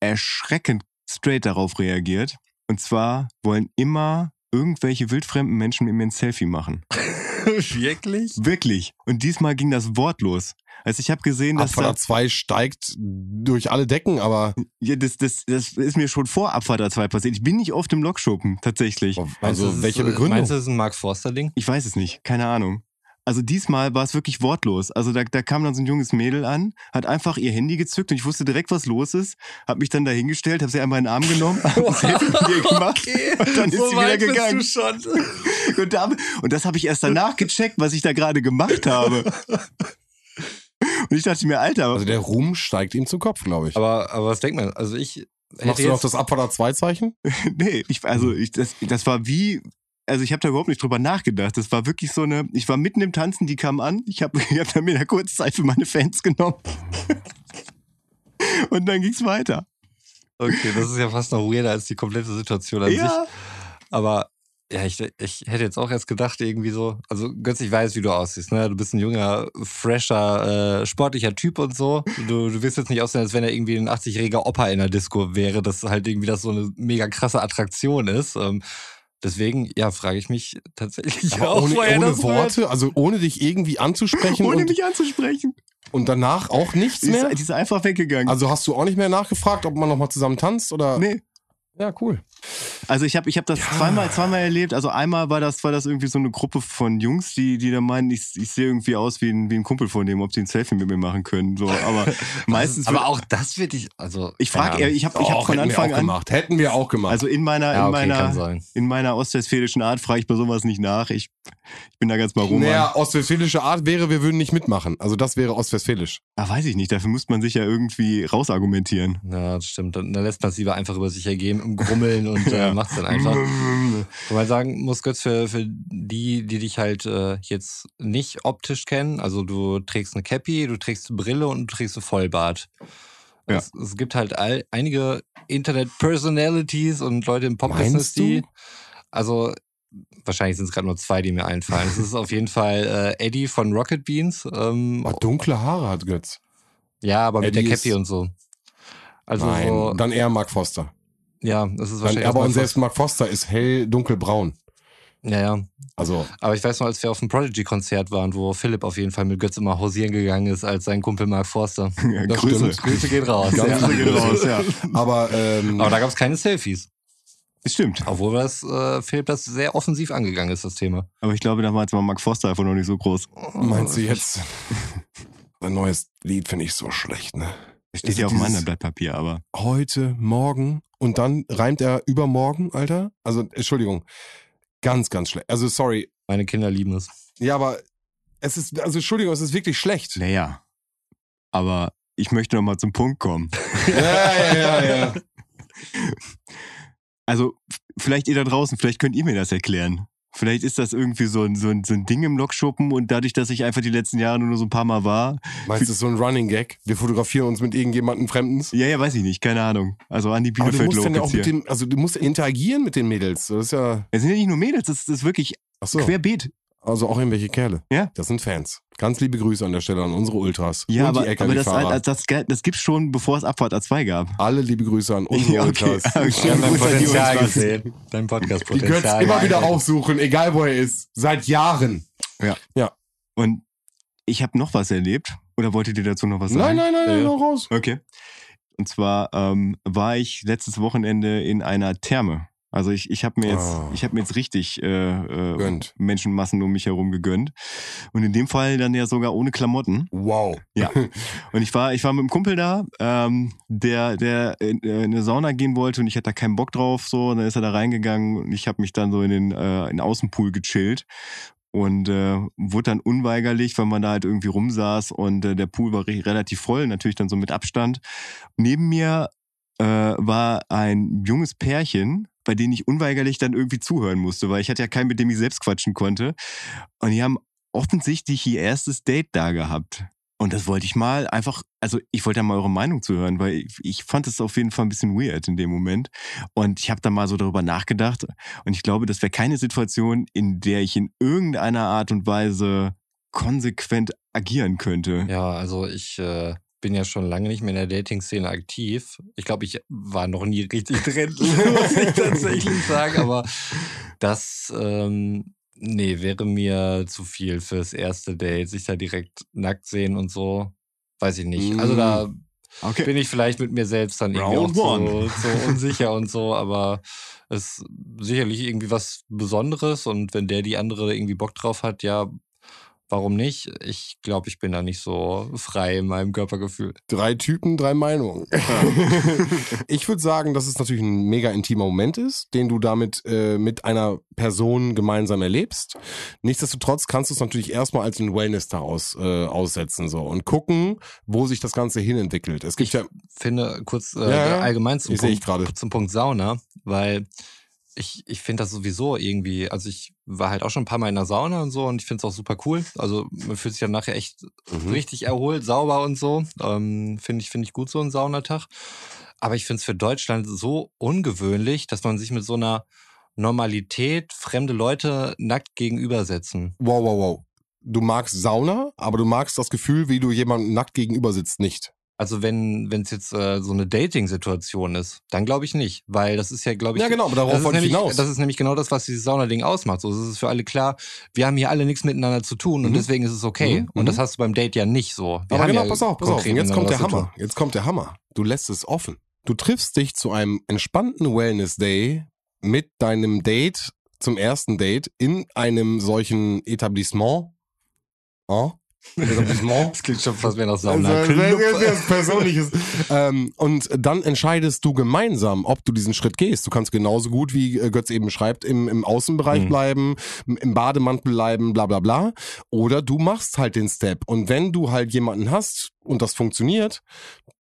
erschreckend straight darauf reagiert. Und zwar wollen immer irgendwelche wildfremden Menschen mit mir ein Selfie machen. Wirklich? Wirklich. Und diesmal ging das wortlos. Also ich habe gesehen, dass da, Abfahrt 2 steigt durch alle Decken, aber ja, das, das, das ist mir schon vor Abfahrt 2 passiert. Ich bin nicht oft im Lokschuppen, tatsächlich. also du, das ist, welche äh, Begründung? Meinst du, das ist ein Mark Forster-Ding? Ich weiß es nicht, keine Ahnung. Also diesmal war es wirklich wortlos. Also da, da kam dann so ein junges Mädel an, hat einfach ihr Handy gezückt und ich wusste direkt, was los ist. Hab mich dann da hingestellt, hab sie einmal in den Arm genommen, hab ein Selfie mit ihr gemacht und dann ist sie wieder gegangen. Und, da, und das habe ich erst danach gecheckt, was ich da gerade gemacht habe. Und ich dachte mir, Alter, Also der Ruhm steigt ihm zu Kopf, glaube ich. Aber, aber was denkt man? Also ich Machst du noch das Abfahrt 2 Zeichen? nee, ich, also ich, das, das war wie, also ich habe da überhaupt nicht drüber nachgedacht. Das war wirklich so eine, ich war mitten im Tanzen, die kamen an, ich habe ich hab dann mir eine kurze Zeit für meine Fans genommen. Und dann ging's weiter. Okay, das ist ja fast noch weirder als die komplette Situation an sich. Ja, Aber ja, ich, ich hätte jetzt auch erst gedacht, irgendwie so, also Götz, ich weiß, wie du aussiehst, ne? Du bist ein junger, fresher, äh, sportlicher Typ und so. Du, du wirst jetzt nicht aussehen, als wenn er irgendwie ein 80-jähriger Opa in der Disco wäre, dass halt irgendwie das so eine mega krasse Attraktion ist. Ähm, deswegen, ja, frage ich mich tatsächlich Aber auch, ohne, ohne. Worte, also ohne dich irgendwie anzusprechen ohne und, mich anzusprechen. und danach auch nichts Die mehr? ist, die ist einfach weggegangen. Also hast du auch nicht mehr nachgefragt, ob man nochmal zusammen tanzt oder? nee. Ja, cool. Also ich habe ich hab das zweimal, zweimal erlebt. Also einmal war das, war das irgendwie so eine Gruppe von Jungs, die, die da meinen, ich, ich sehe irgendwie aus wie ein, wie ein Kumpel von dem, ob sie ein Selfie mit mir machen können. So, aber meistens. Aber auch das wird ich, also. ich frage, Ahnung. ich habe ich hab von Anfang an, gemacht. Hätten wir auch gemacht. also in meiner, Ja, in okay, kann meiner, in meiner ostwestfälischen Art frage ich bei sowas nicht nach. Ich, ich bin da ganz mal rum. naja, ostwestfälische Art wäre, wir würden nicht mitmachen. Also das wäre ostwestfälisch. Ah, weiß ich nicht. Dafür muss man sich ja irgendwie rausargumentieren. Ja, das stimmt. Dann, dann lässt man es lieber einfach über sich ergehen, grummeln und äh, Ja. macht es dann einfach. Wo man sagen muss, Götz, für, für die, die dich halt äh, jetzt nicht optisch kennen, also du trägst eine Cappy, du trägst eine Brille und du trägst ein Vollbart. Ja. Es, es gibt halt all, einige Internet-Personalities und Leute im Pop-Business, die. Also, wahrscheinlich sind es gerade nur zwei, die mir einfallen. Es ist auf jeden Fall äh, Eddie von Rocket Beans. Ähm, Aber dunkle Haare hat Götz. ja, aber mit Eddie der Cappy und so. Also Nein, so, dann eher Mark Foster. Ja, das ist wahrscheinlich. aber und selbst Mark Foster ist hell dunkelbraun. Ja, ja. Also Aber ich weiß noch, als wir auf dem Prodigy-Konzert waren, wo Philipp auf jeden Fall mit Götz immer hausieren gegangen ist, als sein Kumpel Mark Forster. Ja, Grüße. stimmt. Grüße gehen raus. Ganz ja. liebe Grüße. ja. Aber ähm, Aber da gab es keine Selfies. Das stimmt. Obwohl das, äh, Philipp das sehr offensiv angegangen ist, das Thema. Aber ich glaube, damals war Mark Forster einfach noch nicht so groß. meinst du jetzt sein neues Lied finde ich so schlecht, ne? Steht ja auf einem dieses- anderen Blatt Papier, aber. Heute, morgen und dann reimt er übermorgen, Alter. Also Entschuldigung, ganz, ganz schlecht. Also sorry, Meine Kinder lieben es. ja, aber es ist, also Entschuldigung, es ist wirklich schlecht. Naja. Aber ich möchte noch mal zum Punkt kommen. Ja, ja, ja, ja. Also, vielleicht ihr da draußen, vielleicht könnt ihr mir das erklären. Vielleicht ist das irgendwie so ein, so, ein, so ein Ding im Lokschuppen und dadurch, dass ich einfach die letzten Jahre nur so ein paar Mal war. Meinst du, das ist so ein Running Gag? Wir fotografieren uns mit irgendjemandem Fremdens? Ja, ja, weiß ich nicht, keine Ahnung. Also an die Aber du Bielefeld musst dann ja auch mit dem, also du musst interagieren mit den Mädels. Das ist ja, Es sind ja nicht nur Mädels, das, das ist wirklich so, querbeet. Also auch irgendwelche Kerle. Ja. Das sind Fans. Ganz liebe Grüße an der Stelle an unsere Ultras. Ja, und aber, die aber das, LKW-Fahrer. das, das, das gibt's schon, bevor es Abfahrt A2 gab. Alle liebe Grüße an unsere Ja, okay. Ultras. Okay. Wir haben dein Potenzial gesehen. Dein Die Podcast-Potenzial. könnt's immer wieder aufsuchen, egal wo er ist. Seit Jahren. Und ich habe noch was erlebt. Oder wolltet ihr dazu noch was Nein, sagen? nein, nein, nein, Ja. noch raus. Okay. Und zwar ähm, war ich letztes Wochenende in einer Therme. Also ich, ich habe mir jetzt, Ah. ich habe mir jetzt richtig äh, äh. Menschenmassen um mich herum gegönnt. Und in dem Fall dann ja sogar ohne Klamotten. Wow. Ja. Und ich war, ich war mit einem Kumpel da, ähm, der, der in, äh, in eine Sauna gehen wollte und ich hatte da keinen Bock drauf. So, und dann ist er da reingegangen und ich habe mich dann so in den, äh, in den Außenpool gechillt. Und äh, wurde dann unweigerlich, weil man da halt irgendwie rumsaß und äh, der Pool war re relativ voll, natürlich dann so mit Abstand. Neben mir äh, war ein junges Pärchen, bei denen ich unweigerlich dann irgendwie zuhören musste, weil ich hatte ja keinen, mit dem ich selbst quatschen konnte. Und die haben offensichtlich ihr erstes Date da gehabt. Und das wollte ich mal einfach, also ich wollte da mal eure Meinung zu hören, weil ich, ich fand es auf jeden Fall ein bisschen weird in dem Moment. Und ich habe da mal so darüber nachgedacht. Und ich glaube, das wäre keine Situation, in der ich in irgendeiner Art und Weise konsequent agieren könnte. Ja, also ich äh, bin ja schon lange nicht mehr in der Dating-Szene aktiv. Ich glaube, ich war noch nie richtig drin, muss ich tatsächlich sagen. Aber das, ähm, nee, wäre mir zu viel fürs erste Date. Sich da direkt nackt sehen und so, weiß ich nicht. Also da Okay. bin ich vielleicht mit mir selbst dann irgendwie Round auch so, so unsicher und so, aber es ist sicherlich irgendwie was Besonderes und wenn der die andere irgendwie Bock drauf hat, ja, warum nicht? Ich glaube, ich bin da nicht so frei in meinem Körpergefühl. Drei Typen, drei Meinungen. ich würde sagen, dass es natürlich ein mega intimer Moment ist, den du damit äh, mit einer Person gemeinsam erlebst. Nichtsdestotrotz kannst du es natürlich erstmal als ein Wellness daraus äh, aussetzen so und gucken, wo sich das Ganze hinentwickelt. Es gibt Ich ja, Finde kurz äh, Ja, allgemein zum Ich sehe ich Punkt, zum Punkt Sauna, weil ich, ich finde das sowieso irgendwie, also ich war halt auch schon ein paar Mal in der Sauna und so und ich finde es auch super cool. Also man fühlt sich dann nachher echt Mhm. richtig erholt, sauber und so. Ähm, finde ich, finde ich gut so ein Saunatag. Aber ich finde es für Deutschland so ungewöhnlich, dass man sich mit so einer Normalität fremde Leute nackt gegenübersetzen. wow, wow, wow. Du magst Sauna, aber du magst das Gefühl, wie du jemandem nackt gegenüber sitzt, nicht. Also wenn wenn es jetzt äh, so eine Dating-Situation ist, dann glaube ich nicht, weil das ist ja, glaube ich, Ja, genau, aber das darauf ist, wollte ich nämlich, hinaus. das ist nämlich genau das, was dieses Sauna-Ding ausmacht. So, es ist für alle klar, wir haben hier alle nichts miteinander zu tun und Mhm. deswegen ist es okay. Mhm, Und mhm. das hast du beim Date ja nicht so. Wir Aber genau, ja pass auf, pass auf. Und jetzt kommt der Hammer. Jetzt kommt der Hammer. Du lässt es offen. Du triffst dich zu einem entspannten Wellness-Day mit deinem Date zum ersten Date in einem solchen Etablissement. Oh? Etablissement. Das klingt schon fast wie nach Also, Sauna. das ist jetzt Persönliches. ähm, und dann entscheidest du gemeinsam, ob du diesen Schritt gehst. Du kannst genauso gut, wie äh, Götz eben schreibt, im, im Außenbereich Mhm. bleiben, im- im Bademantel bleiben, bla bla bla. Oder du machst halt den Step. Und wenn du halt jemanden hast und das funktioniert,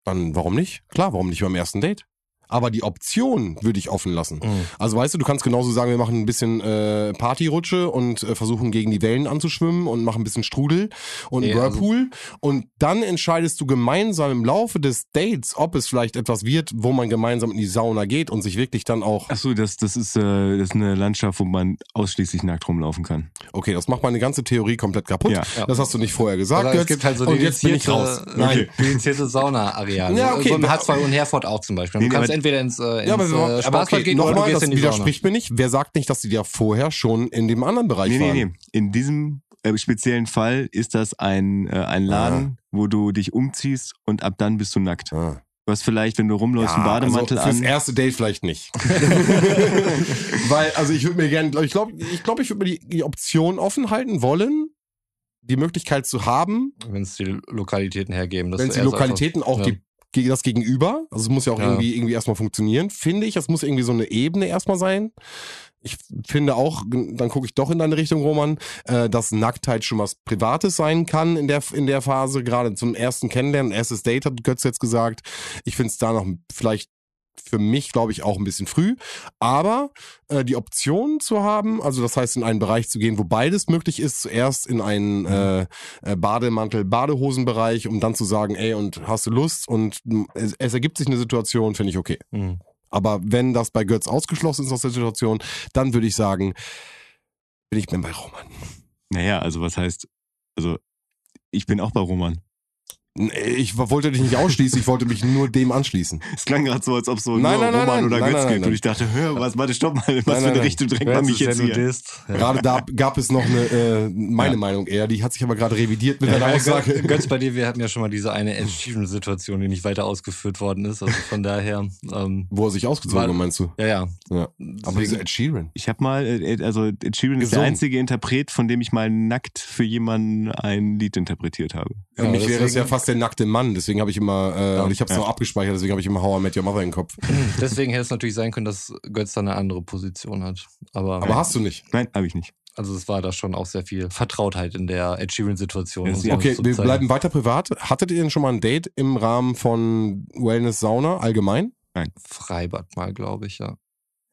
dann warum nicht? Klar, warum nicht beim ersten Date? Aber die Option würde ich offen lassen. Mhm. Also weißt du, du kannst genauso sagen, wir machen ein bisschen äh, Partyrutsche und äh, versuchen gegen die Wellen anzuschwimmen und machen ein bisschen Strudel und Nee, also- Whirlpool. und dann entscheidest du gemeinsam im Laufe des Dates, ob es vielleicht etwas wird, wo man gemeinsam in die Sauna geht und sich wirklich dann auch. Ach so, das, das, ist, äh, das ist eine Landschaft, wo man ausschließlich nackt rumlaufen kann. Okay, das macht meine ganze Theorie komplett kaputt. Ja. Ja. Das hast du nicht vorher gesagt. Also es gibt halt so und jetzt bin ich raus. Nein, dedizierte Sauna-Areale. Ja, okay, So im aber- H2 und Herford auch zum Beispiel. Du Nee, kannst aber- entweder ins, äh, ins Ja, aber, äh, aber Spaßbad okay, gehen oder du nochmal, gehst das in die Sauna. widerspricht mir nicht. Wer sagt nicht, dass die ja vorher schon in dem anderen Bereich Nee, nee, waren? nee. In diesem äh, speziellen Fall ist das ein, äh, ein Laden, wo du dich umziehst und ab dann bist du nackt. Ah. Du hast vielleicht, wenn du rumläufst, einen Bademantel also fürs an. erste Date vielleicht nicht. Weil, also ich würde mir gerne, ich glaube, ich, glaub, ich würde mir die, die Option offen halten wollen, die Möglichkeit zu haben, Wenn es die Lokalitäten hergeben. dass wenn es die Lokalitäten auch ja. die das Gegenüber, also es muss ja auch Ja. irgendwie irgendwie erstmal funktionieren, finde ich, es muss irgendwie so eine Ebene erstmal sein. Ich finde auch, dann gucke ich doch in deine Richtung, Roman, äh, dass Nacktheit schon was Privates sein kann in der, in der Phase, gerade zum ersten Kennenlernen, erstes Date, hat Götz jetzt gesagt. Ich finde es da noch vielleicht für mich, glaube ich, auch ein bisschen früh. Aber äh, die Option zu haben, also das heißt in einen Bereich zu gehen, wo beides möglich ist, zuerst in einen äh, äh, Bademantel, Badehosenbereich, um dann zu sagen, ey, und hast du Lust? Und mh, es, es ergibt sich eine Situation, finde ich okay. Mhm. Aber wenn das bei Götz ausgeschlossen ist aus der Situation, dann würde ich sagen, bin ich bin bei Roman. Naja, also was heißt, also ich bin auch bei Roman. Nee, Ich wollte dich nicht ausschließen, ich wollte mich nur dem anschließen. Es klang gerade so, als ob so Nein, nur nein, nein, Roman nein, oder nein, Götz nein, gibt. nein. Und ich dachte, hör, was, warte, stopp mal, was Nein, für nein, eine nein. Richtung drängt man mich jetzt hier? Ja. Gerade da gab es noch eine, äh, meine Ja. Meinung eher, die hat sich aber gerade revidiert mit Ja, deiner Aussage. Götz, bei dir, wir hatten ja schon mal diese eine Ed Sheeran-Situation, die nicht weiter ausgeführt worden ist. Also von daher, ähm, Wo er sich ausgezogen hat, meinst du? ja, ja. Ja. Aber diese Ed Sheeran. Ich habe mal, äh, also Ed Sheeran ist der einzige Interpret, von dem ich mal nackt für jemanden ein Lied interpretiert habe. Für mich wäre es ja fast der nackte Mann, deswegen habe ich immer, äh, Ja. und ich habe es Ja. noch abgespeichert, deswegen habe ich immer How I Met Your Mother im Kopf. Deswegen hätte es natürlich sein können, dass Götz da eine andere Position hat. Aber, Aber hast du nicht. Nein, habe ich nicht. also es war da schon auch sehr viel Vertrautheit in der Ed Sheeran-Situation. Ja, sie- so Okay, wir zeigen. bleiben weiter privat. Hattet ihr denn schon mal ein Date im Rahmen von Wellness Sauna allgemein? Freibad mal, glaube ich, ja.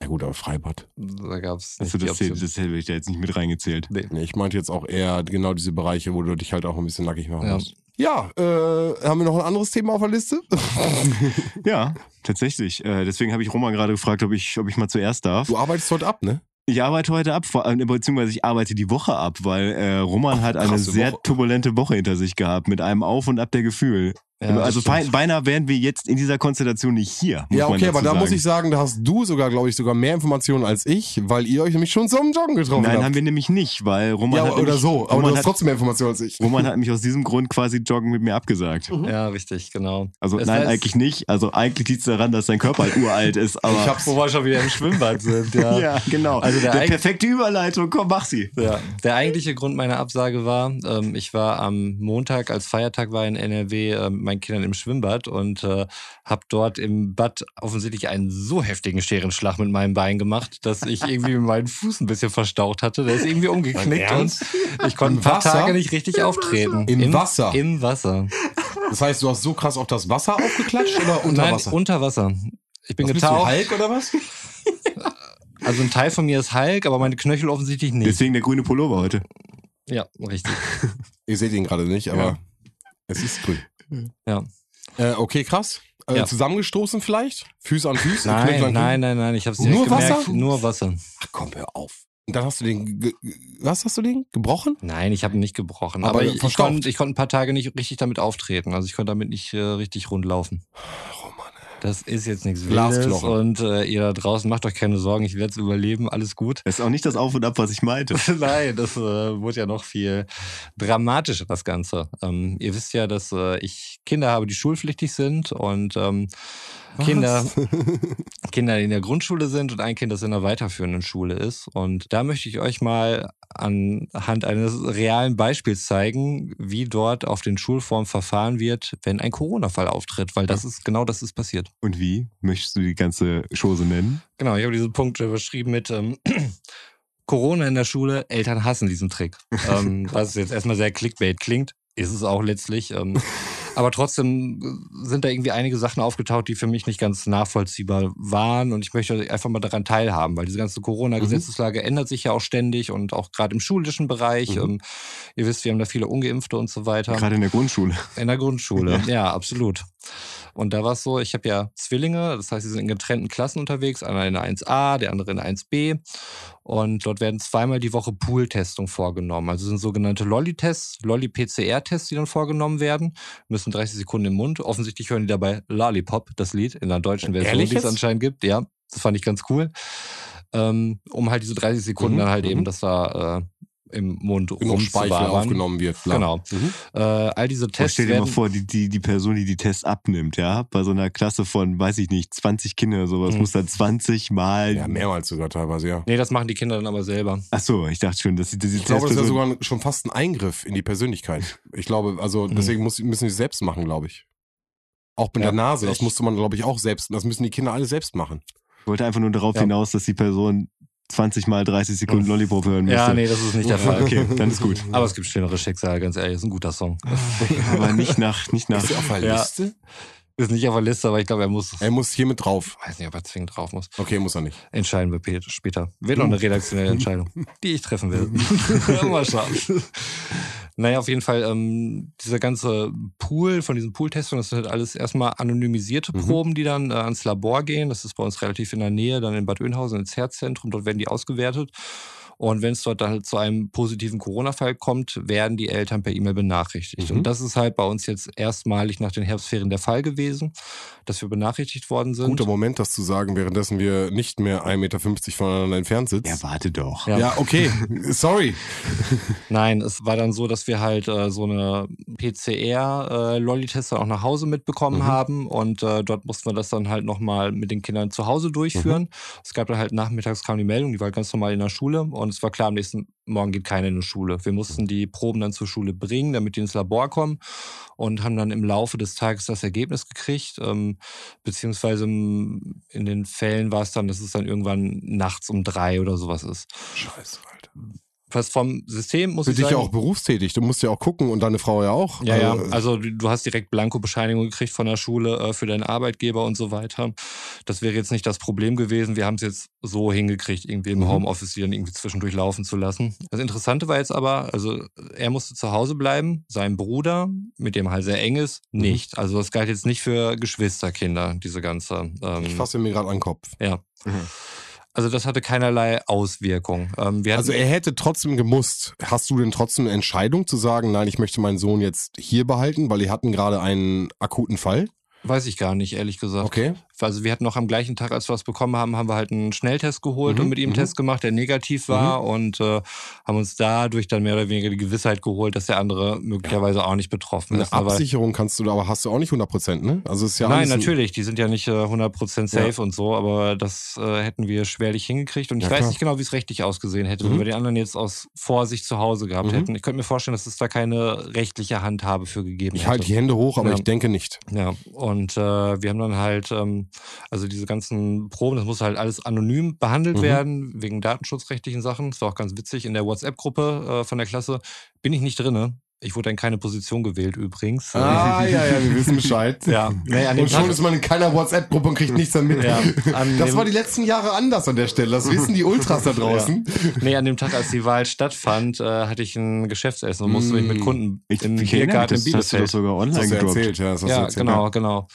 Ja gut, aber Freibad. Da gab es Also das, das hätte ich da jetzt nicht mit reingezählt. Nee. Nee, ich meinte jetzt auch eher genau diese Bereiche, wo du dich halt auch ein bisschen nackig machen Ja. musst. Ja, äh, haben wir noch ein anderes Thema auf der Liste? Ja, tatsächlich. Äh, deswegen habe ich Roman gerade gefragt, ob ich, ob ich mal zuerst darf. Du arbeitest heute ab, ne? Ich arbeite heute ab, beziehungsweise ich arbeite die Woche ab, weil äh, Roman Ach, hat eine sehr Woche. turbulente Woche hinter sich gehabt, mit einem Auf und Ab der Gefühl. Ja, also stimmt. fein, beinahe wären wir jetzt in dieser Konstellation nicht hier. Muss ja, man okay, aber da muss sagen. ich sagen, da hast du sogar, glaube ich, sogar mehr Informationen als ich, weil ihr euch nämlich schon zum Joggen getroffen Nein, habt. haben wir nämlich nicht, weil Roman ja, hat oder nämlich, so, aber du Roman hast hat, trotzdem mehr Informationen als ich. Roman hat mich aus diesem Grund quasi Joggen mit mir abgesagt. Ja, richtig, genau. Also Es nein, heißt- eigentlich nicht. Also eigentlich liegt es daran, dass sein Körper halt uralt ist. Aber Ich hab's- Wo wir schon wieder im Schwimmbad sind, ja. ja, genau. Also der der perfekte Überleitung. Komm, mach sie. Ja, der eigentliche Grund meiner Absage war, ähm, ich war am Montag, als Feiertag war in NRW, äh, mit meinen Kindern im Schwimmbad und äh, habe dort im Bad offensichtlich einen so heftigen Scherenschlag mit meinem Bein gemacht, dass ich irgendwie meinen Fuß ein bisschen verstaucht hatte. Der ist irgendwie umgeknickt und ich konnte Im ein paar Wasser? Tage nicht richtig auftreten. Im Wasser? Im Wasser. Das heißt, du hast so krass auf das Wasser aufgeklatscht oder unter Nein, Wasser? unter Wasser. Ich bin Was bist du, getaucht. Hulk oder was? Also ein Teil von mir ist Hulk, aber meine Knöchel offensichtlich nicht. Deswegen der grüne Pullover heute. Ja, richtig. Ihr seht ihn gerade nicht, aber Ja. es ist grün. Ja. Äh, okay, krass. Äh, Ja. Zusammengestoßen vielleicht? Füße an Füße? Knöchel Nein, an nein, nein, nein, ich habe es Nur direkt gemerkt. Wasser? Nur Wasser. Ach komm, hör auf. Und dann hast du den, was hast du den? Gebrochen? Nein, ich habe ihn nicht gebrochen. Aber Aber, ich, konnte, ich konnte ein paar Tage nicht richtig damit auftreten. Also ich konnte damit nicht äh, richtig rund laufen. Das ist jetzt nichts Wildes. Und äh, ihr da draußen macht euch keine Sorgen, ich werde es überleben, alles gut. Das ist auch nicht das Auf und Ab, was ich meinte. Nein, das äh, wurde ja noch viel dramatischer, das Ganze. Ähm, ihr wisst ja, dass äh, ich Kinder habe, die schulpflichtig sind und ähm, Kinder, Kinder, die in der Grundschule sind und ein Kind, das in der weiterführenden Schule ist. Und da möchte ich euch mal anhand eines realen Beispiels zeigen, wie dort auf den Schulformen verfahren wird, wenn ein Corona-Fall auftritt, weil das ist genau das ist passiert. Und wie? Möchtest du die ganze Chose nennen? Genau, ich habe diesen Punkt überschrieben mit ähm, Corona in der Schule, Eltern hassen diesen Trick. ähm, was jetzt erstmal sehr Clickbait klingt, ist es auch letztlich. Ähm, aber trotzdem sind da irgendwie einige Sachen aufgetaucht, die für mich nicht ganz nachvollziehbar waren. Und ich möchte einfach mal daran teilhaben, weil diese ganze Corona-Gesetzeslage ändert sich ja auch ständig und auch gerade im schulischen Bereich. Mhm. Ähm, ihr wisst, wir haben da viele Ungeimpfte und so weiter. Gerade in der Grundschule. In der Grundschule, ja, absolut. Und da war es so, ich habe ja Zwillinge, das heißt, sie sind in getrennten Klassen unterwegs, einer in der 1a, der andere in der 1b. Und dort werden zweimal die Woche Pool-Testung vorgenommen. Also sind sogenannte Lolli-Tests, Lolli-PCR-Tests, die dann vorgenommen werden. Müssen 30 Sekunden im Mund. Offensichtlich hören die dabei Lollipop, das Lied, in der deutschen Version, die es anscheinend gibt. Ja, das fand ich ganz cool. Ähm, um halt diese 30 Sekunden Mhm, dann halt mhm. eben, dass da äh, im Mund Genug Speichel rumzuwabern. aufgenommen wird. Klar. Genau. Mhm. Äh, all diese Und Tests stell dir mal vor, die, die, die Person, die die Tests abnimmt, ja, bei so einer Klasse von, weiß ich nicht, 20 Kinder oder sowas, Mhm. muss dann 20 Mal. Ja, mehrmals sogar teilweise, ja. Nee, das machen die Kinder dann aber selber. Ach so, ich dachte schon, dass sie diese Ich glaube, das ist ja sogar schon fast ein Eingriff in die Persönlichkeit. Ich glaube, also Mhm. deswegen muss, müssen die es selbst machen, glaube ich. Auch mit Ja, der Nase, das musste man, glaube ich, auch selbst. Das müssen die Kinder alle selbst machen. Ich wollte einfach nur darauf Ja. hinaus, dass die Person 20 mal 30 Sekunden Lollipop hören müsste. Ja, nee, das ist nicht der Fall. Okay, dann ist gut. Aber es gibt schlimmere Schicksale, ganz ehrlich, ist ein guter Song. Aber nicht nach, nicht nach. Ist der auf der Ja. Liste? Ist nicht auf der Liste, aber ich glaube, er muss. Er muss hier mit drauf. weiß nicht, ob er zwingend drauf muss. Okay, muss er nicht. Entscheiden wir später. Wird noch eine redaktionelle Entscheidung, die ich treffen will. Mal schauen. Naja, auf jeden Fall, ähm, dieser ganze Pool von diesen Pooltestungen, das sind halt alles erstmal anonymisierte Mhm. Proben, die dann äh, ans Labor gehen. Das ist bei uns relativ in der Nähe, dann in Bad Oeynhausen ins Herzzentrum. Dort werden die ausgewertet. Und wenn es dort dann halt zu einem positiven Corona-Fall kommt, werden die Eltern per E-Mail benachrichtigt. Mhm. Und das ist halt bei uns jetzt erstmalig nach den Herbstferien der Fall gewesen, dass wir benachrichtigt worden sind. Guter Moment, das zu sagen, währenddessen wir nicht mehr 1,50 Meter voneinander entfernt sitzen. Ja, warte doch. Ja. Ja, okay. Sorry. Nein, es war dann so, dass wir halt äh, so eine PCR-Lolli-Tester auch nach Hause mitbekommen Mhm. haben und äh, dort mussten wir das dann halt nochmal mit den Kindern zu Hause durchführen. Mhm. Es gab dann halt nachmittags kam die Meldung, die war ganz normal in der Schule und es war klar, am nächsten Morgen geht keiner in die Schule. Wir mussten die Proben dann zur Schule bringen, damit die ins Labor kommen und haben dann im Laufe des Tages das Ergebnis gekriegt, ähm, beziehungsweise im- in den Fällen war es dann, dass es dann irgendwann nachts um drei oder sowas ist. Scheiße, Alter. Vom System muss Für ich dich ja sagen, auch berufstätig. Du musst ja auch gucken und deine Frau ja auch. Ja, ja. Also, Also du hast direkt Blanko-Bescheinigung gekriegt von der Schule äh, für deinen Arbeitgeber und so weiter. Das wäre jetzt nicht das Problem gewesen. Wir haben es jetzt so hingekriegt, irgendwie im Mhm. Homeoffice die dann irgendwie zwischendurch laufen zu lassen. Das Interessante war jetzt aber, also er musste zu Hause bleiben, sein Bruder, mit dem halt sehr eng ist, Mhm. nicht. Also das galt jetzt nicht für Geschwisterkinder, diese ganze. Ähm, ich fasse mir gerade an den Kopf. ja. Mhm. Also das hatte keinerlei Auswirkung. Ähm, Also er hätte trotzdem gemusst. Hast du denn trotzdem eine Entscheidung zu sagen, nein, ich möchte meinen Sohn jetzt hier behalten, weil die hatten gerade einen akuten Fall? weiß ich gar nicht, ehrlich gesagt. Okay. Also wir hatten noch am gleichen Tag, als wir es bekommen haben, haben wir halt einen Schnelltest geholt Mhm, und mit ihm einen mhm. Test gemacht, der negativ war und äh, haben uns dadurch dann mehr oder weniger die Gewissheit geholt, dass der andere möglicherweise auch nicht betroffen Eine ist. Aber Absicherung kannst du da, aber hast du auch nicht 100 Prozent, ne? Also ist ja Nein, natürlich, die sind ja nicht äh, 100% safe und so, aber das äh, hätten wir schwerlich hingekriegt und ich Ja, weiß klar. nicht genau, wie es rechtlich ausgesehen hätte, wenn Mhm. wir den anderen jetzt aus Vorsicht zu Hause gehabt Mhm. hätten. Ich könnte mir vorstellen, dass es da keine rechtliche Handhabe für gegeben Ich hätte. halte die Hände hoch, aber Ja. ich denke nicht. Ja, und äh, wir haben dann halt, ähm, also diese ganzen Proben, das muss halt alles anonym behandelt Mhm. werden, wegen datenschutzrechtlichen Sachen. Das war auch ganz witzig. In der WhatsApp-Gruppe äh, von der Klasse bin ich nicht drinne. Ich wurde in keine Position gewählt übrigens. Ah, ja, ja, wir wissen Bescheid. Ja, dem Und schon Tag, ist man in keiner WhatsApp-Gruppe und kriegt nichts damit. Ja, das war die letzten Jahre anders an der Stelle. Das wissen die Ultras da draußen. nee, an dem Tag, als die Wahl stattfand, äh, hatte ich ein Geschäftsessen und musste mich mit Mm. Kunden Ich, im Biergarten in das hast du doch Bielefeld. sogar Das online du gedroppt. erzählt, ja. Das hast Ja, erzählt, genau, Ja. genau.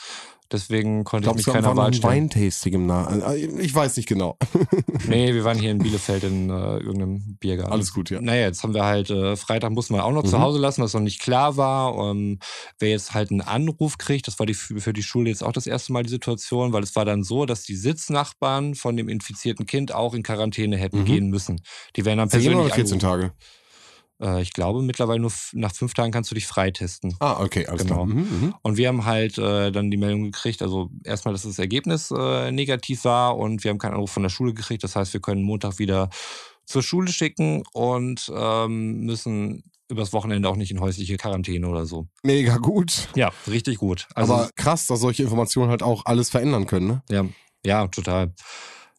Deswegen konnte Ich ich, glaube, mich keiner Wahl stellen. Weintasting im Nah. Ich weiß nicht genau. Nee, wir waren hier in Bielefeld in äh, irgendeinem Biergarten. Alles gut, ja. Naja, jetzt haben wir halt, äh, Freitag mussten wir auch noch Mhm. zu Hause lassen, was noch nicht klar war. Ähm, wer jetzt halt einen Anruf kriegt, das war die, für die Schule jetzt auch das erste Mal die Situation, weil es war dann so, dass die Sitznachbarn von dem infizierten Kind auch in Quarantäne hätten Mhm. gehen müssen. Die werden dann 10 persönlich oder 14 angerufen. Tage? Äh, ich glaube, mittlerweile nur nach fünf Tagen kannst du dich freitesten. Ah, okay, alles Genau. klar. Mhm, mhm. Und wir haben halt äh, dann die Meldung gekriegt, also erstmal, dass das Ergebnis äh, negativ war und wir haben keinen Anruf von der Schule gekriegt. Das heißt, wir können Montag wieder zur Schule schicken und ähm, müssen übers Wochenende auch nicht in häusliche Quarantäne oder so. Mega gut. Ja, richtig gut. Also, Aber krass, dass solche Informationen halt auch alles verändern können, ne? ja, ja, total.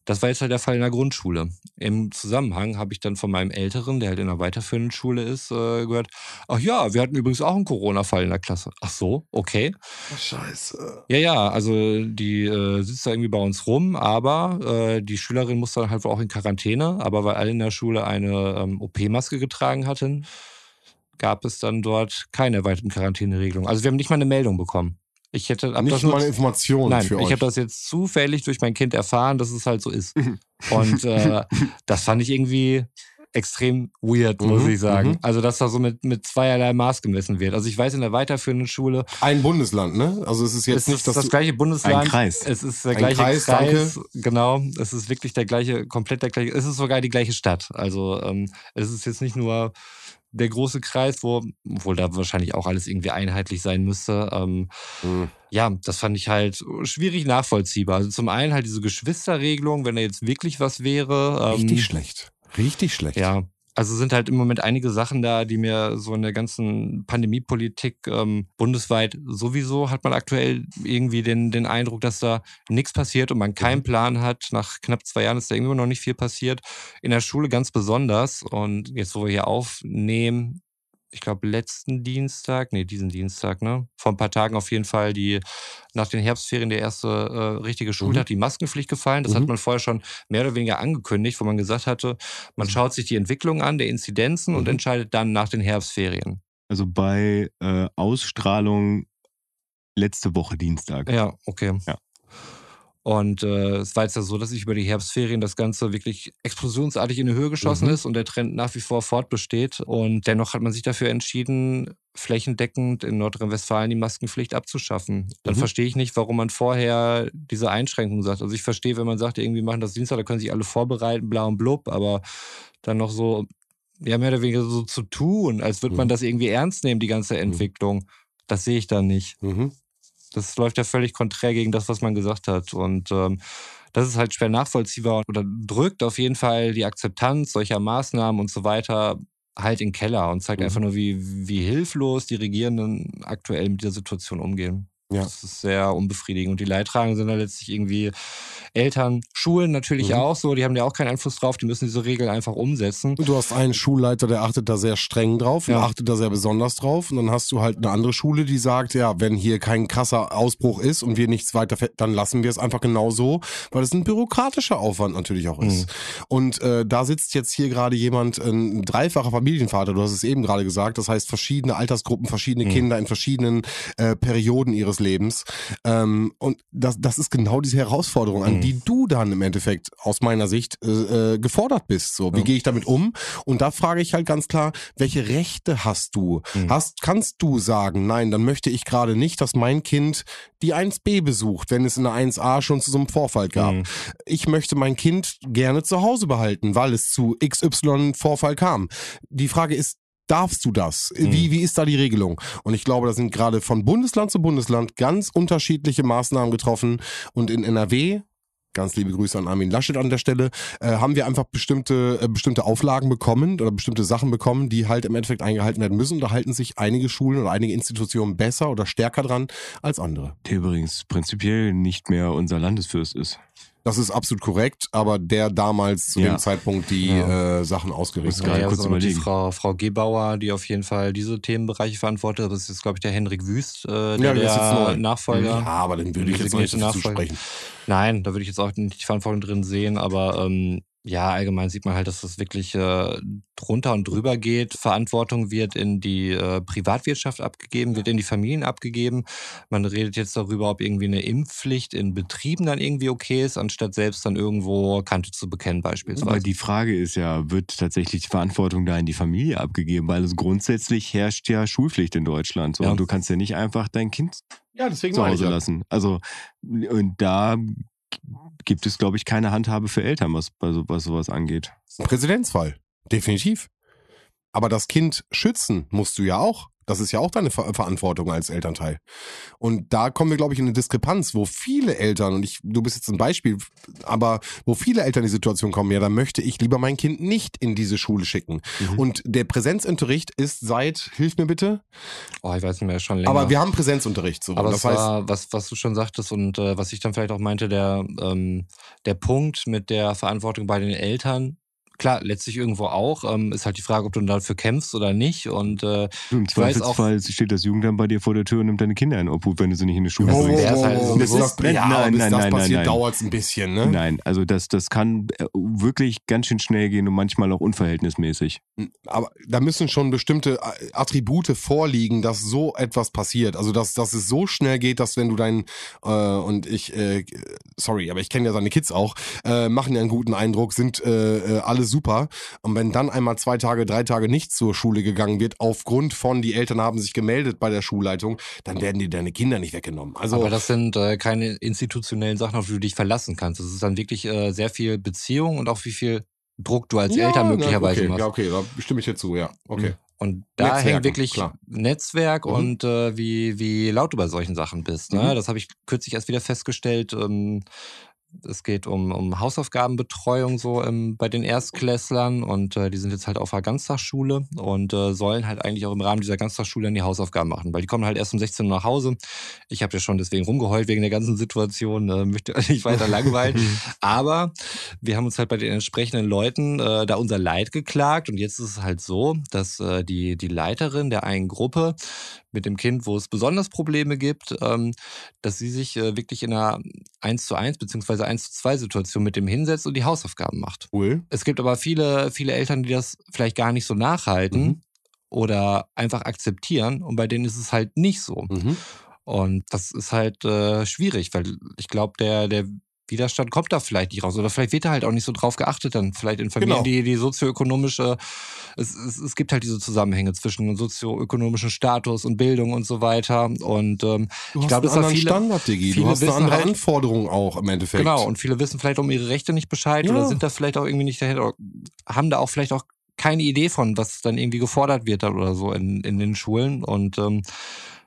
Das war jetzt halt der Fall in der Grundschule. Im Zusammenhang habe ich dann von meinem Älteren, der halt in einer weiterführenden Schule ist, äh, gehört, ach ja, wir hatten übrigens auch einen Corona-Fall in der Klasse. Ach so, okay. Scheiße. Ja, ja, also die äh, sitzt da irgendwie bei uns rum, aber äh, die Schülerin muss dann halt wohl auch in Quarantäne, aber weil alle in der Schule eine ähm, OP-Maske getragen hatten, gab es dann dort keine erweiterten Quarantäneregelung. Also wir haben nicht mal eine Meldung bekommen. Ich hätte hab Nicht das nur, eine Information Nein, für ich euch. habe das jetzt zufällig durch mein Kind erfahren, dass es halt so ist. Und äh, das fand ich irgendwie extrem weird, muss Mhm, ich sagen. mhm. Also, dass da so mit, mit zweierlei Maß gemessen wird. Also ich weiß, in der weiterführenden Schule Ein Bundesland, ne? Also es ist jetzt es nicht, ist das du, gleiche Bundesland. Ein Kreis. Es ist der Ein gleiche Kreis, Kreis. Genau. Es ist wirklich der gleiche, komplett der gleiche. Es ist sogar die gleiche Stadt. Also ähm, es ist jetzt nicht nur der große Kreis, wo, obwohl da wahrscheinlich auch alles irgendwie einheitlich sein müsste. Ähm, Hm. ja, das fand ich halt schwierig nachvollziehbar. Also zum einen halt diese Geschwisterregelung, wenn da jetzt wirklich was wäre. Ähm, richtig schlecht. Richtig schlecht. ja, also sind halt im Moment einige Sachen da, die mir so in der ganzen Pandemiepolitik ähm, bundesweit sowieso hat man aktuell irgendwie den, den Eindruck, dass da nichts passiert und man keinen Plan hat. Nach knapp zwei Jahren ist da immer noch nicht viel passiert. In der Schule ganz besonders. Und jetzt, wo wir hier aufnehmen, ich glaube, letzten Dienstag, nee, diesen Dienstag, ne? Vor ein paar Tagen auf jeden Fall, die nach den Herbstferien der erste äh, richtige Schultag, mhm. die Maskenpflicht gefallen. Das mhm. hat man vorher schon mehr oder weniger angekündigt, wo man gesagt hatte, man mhm. schaut sich die Entwicklung an, der Inzidenzen und mhm. entscheidet dann nach den Herbstferien. Also bei äh, Ausstrahlung letzte Woche Dienstag. Ja, okay. Ja. Und äh, es war jetzt ja so, dass sich über die Herbstferien das Ganze wirklich explosionsartig in die Höhe geschossen mhm. ist und der Trend nach wie vor fortbesteht. Und dennoch hat man sich dafür entschieden, flächendeckend in Nordrhein-Westfalen die Maskenpflicht abzuschaffen. Dann mhm. verstehe ich nicht, warum man vorher diese Einschränkung sagt. Also ich verstehe, wenn man sagt, irgendwie machen das Dienstag, da können sich alle vorbereiten, bla und blub, aber dann noch so, ja, mehr oder weniger so zu tun, als würde mhm. man das irgendwie ernst nehmen, die ganze mhm. Entwicklung. Das sehe ich da nicht. Mhm. Das läuft ja völlig konträr gegen das, was man gesagt hat. Und ähm, das ist halt schwer nachvollziehbar oder drückt auf jeden Fall die Akzeptanz solcher Maßnahmen und so weiter halt in den Keller und zeigt mhm. einfach nur, wie, wie hilflos die Regierenden aktuell mit dieser Situation umgehen. Ja. Das ist sehr unbefriedigend. Und die Leidtragenden sind da letztlich irgendwie Eltern, Schulen natürlich mhm. auch so, die haben ja auch keinen Einfluss drauf, die müssen diese Regeln einfach umsetzen. Du hast einen Schulleiter, der achtet da sehr streng drauf ja. und achtet da sehr besonders drauf. Und dann hast du halt eine andere Schule, die sagt, ja, wenn hier kein krasser Ausbruch ist und wir nichts weiter, dann lassen wir es einfach genau so, weil es ein bürokratischer Aufwand natürlich auch ist. Mhm. Und äh, da sitzt jetzt hier gerade jemand, ein dreifacher Familienvater, du hast es eben gerade gesagt, das heißt verschiedene Altersgruppen, verschiedene mhm. Kinder in verschiedenen äh, Perioden ihres Lebens. Ähm, und das, das ist genau diese Herausforderung, an. Die du dann im Endeffekt aus meiner Sicht äh, äh, gefordert bist. So, wie ja. gehe ich damit um? Und da frage ich halt ganz klar, welche Rechte hast du? Mhm. Hast, kannst du sagen, nein, dann möchte ich gerade nicht, dass mein Kind die 1b besucht, wenn es in der 1a schon zu so einem Vorfall gab. Mhm. Ich möchte mein Kind gerne zu Hause behalten, weil es zu XY Vorfall kam. Die Frage ist, darfst du das? Wie, mhm. wie ist da die Regelung? Und ich glaube, da sind gerade von Bundesland zu Bundesland ganz unterschiedliche Maßnahmen getroffen. Und in NRW, ganz liebe Grüße an Armin Laschet an der Stelle, äh, haben wir einfach bestimmte, äh, bestimmte Auflagen bekommen oder bestimmte Sachen bekommen, die halt im Endeffekt eingehalten werden müssen. Da halten sich einige Schulen oder einige Institutionen besser oder stärker dran als andere. Der übrigens prinzipiell nicht mehr unser Landesfürst ist. Das ist absolut korrekt, aber der damals zu ja. dem Zeitpunkt die ja. äh, Sachen ausgerichtet hat. Ja, kurz so die Frau, Frau Gebauer, die auf jeden Fall diese Themenbereiche verantwortet. Das ist jetzt, glaube ich, der Henrik Wüst, äh, der, ja, der Nachfolger. Ja, aber den würde ich jetzt nicht zusprechen. Nein, da würde ich jetzt auch nicht die Verantwortung drin sehen, aber ähm, ja, allgemein sieht man halt, dass das wirklich äh, drunter und drüber geht. Verantwortung wird in die äh, Privatwirtschaft abgegeben, wird in die Familien abgegeben. Man redet jetzt darüber, ob irgendwie eine Impfpflicht in Betrieben dann irgendwie okay ist, anstatt selbst dann irgendwo Kante zu bekennen beispielsweise. Aber die Frage ist ja, wird tatsächlich die Verantwortung da in die Familie abgegeben? Weil es grundsätzlich herrscht ja Schulpflicht in Deutschland. So. Ja. Und du kannst ja nicht einfach dein Kind ja, deswegen zu Hause lassen. Also und da gibt es, glaube ich, keine Handhabe für Eltern, was, was sowas angeht. Präzedenzfall, definitiv. Aber das Kind schützen musst du ja auch. Das ist ja auch deine Ver Verantwortung als Elternteil. Und da kommen wir, glaube ich, in eine Diskrepanz, wo viele Eltern, und ich, du bist jetzt ein Beispiel, aber wo viele Eltern in die Situation kommen, ja, da möchte ich lieber mein Kind nicht in diese Schule schicken. Mhm. Und der Präsenzunterricht ist seit, hilf mir bitte. Oh, ich weiß nicht mehr, schon länger. Aber wir haben Präsenzunterricht. So. Aber das war, was, was du schon sagtest und äh, was ich dann vielleicht auch meinte, der, ähm, der Punkt mit der Verantwortung bei den Eltern, klar, letztlich irgendwo auch. Ähm, ist halt die Frage, ob du dafür kämpfst oder nicht. Und äh, im Zweifelsfall steht das Jugendamt bei dir vor der Tür und nimmt deine Kinder in Obhut, wenn du sie nicht in die Schule oh, bringst. Oh, halt so bis das, nein, ja, nein, bis nein, das nein, passiert, dauert es ein bisschen, ne? Nein, also das, das kann äh, wirklich ganz schön schnell gehen und manchmal auch unverhältnismäßig. Aber da müssen schon bestimmte äh, Attribute vorliegen, dass so etwas passiert. Also dass, dass es so schnell geht, dass wenn du dein äh, und ich, äh, sorry, aber ich kenne ja seine Kids auch, äh, machen ja einen guten Eindruck, sind äh, äh alles super. Und wenn dann einmal zwei Tage, drei Tage nicht zur Schule gegangen wird, aufgrund von, die Eltern haben sich gemeldet bei der Schulleitung, dann werden dir deine Kinder nicht weggenommen. Also, Aber das sind äh, keine institutionellen Sachen, auf die du dich verlassen kannst. Das ist dann wirklich äh, sehr viel Beziehung und auch wie viel Druck du als ja, Eltern möglicherweise okay, machst. Ja, okay, da stimme ich dir zu, ja. Okay. Mhm. Und da hängt wirklich klar. Netzwerk mhm. und äh, wie, wie laut du bei solchen Sachen bist. Ne? Mhm. Das habe ich kürzlich erst wieder festgestellt. Ähm, es geht um, um Hausaufgabenbetreuung so ähm, bei den Erstklässlern und äh, die sind jetzt halt auf einer Ganztagsschule und äh, sollen halt eigentlich auch im Rahmen dieser Ganztagsschule dann die Hausaufgaben machen, weil die kommen halt erst um 16 Uhr nach Hause. Ich habe ja schon deswegen rumgeheult wegen der ganzen Situation, äh, möchte nicht weiter langweilen. Aber wir haben uns halt bei den entsprechenden Leuten äh, da unser Leid geklagt und jetzt ist es halt so, dass äh, die, die Leiterin der einen Gruppe mit dem Kind, wo es besonders Probleme gibt, ähm, dass sie sich äh, wirklich in einer 1 zu 1 beziehungsweise 1 zu 2 Situation mit dem hinsetzt und die Hausaufgaben macht. Cool. Es gibt aber viele, viele Eltern, die das vielleicht gar nicht so nachhalten Mhm. oder einfach akzeptieren und bei denen ist es halt nicht so. Mhm. Und das ist halt äh, schwierig, weil ich glaube, der, der Widerstand kommt da vielleicht nicht raus. Oder vielleicht wird da halt auch nicht so drauf geachtet, dann vielleicht in Familien, Genau. die, die sozioökonomische, es, es, es gibt halt diese Zusammenhänge zwischen sozioökonomischen Status und Bildung und so weiter. Und ähm, Du ich glaube, einen dass da anderen viele, Standard, Digi. Du viele hast eine andere halt- Anforderung auch im Endeffekt. Genau, und viele wissen vielleicht um ihre Rechte nicht Bescheid Ja. oder sind da vielleicht auch irgendwie nicht dahinter, haben da auch vielleicht auch keine Idee von, was dann irgendwie gefordert wird oder so in, in den Schulen. Und ähm,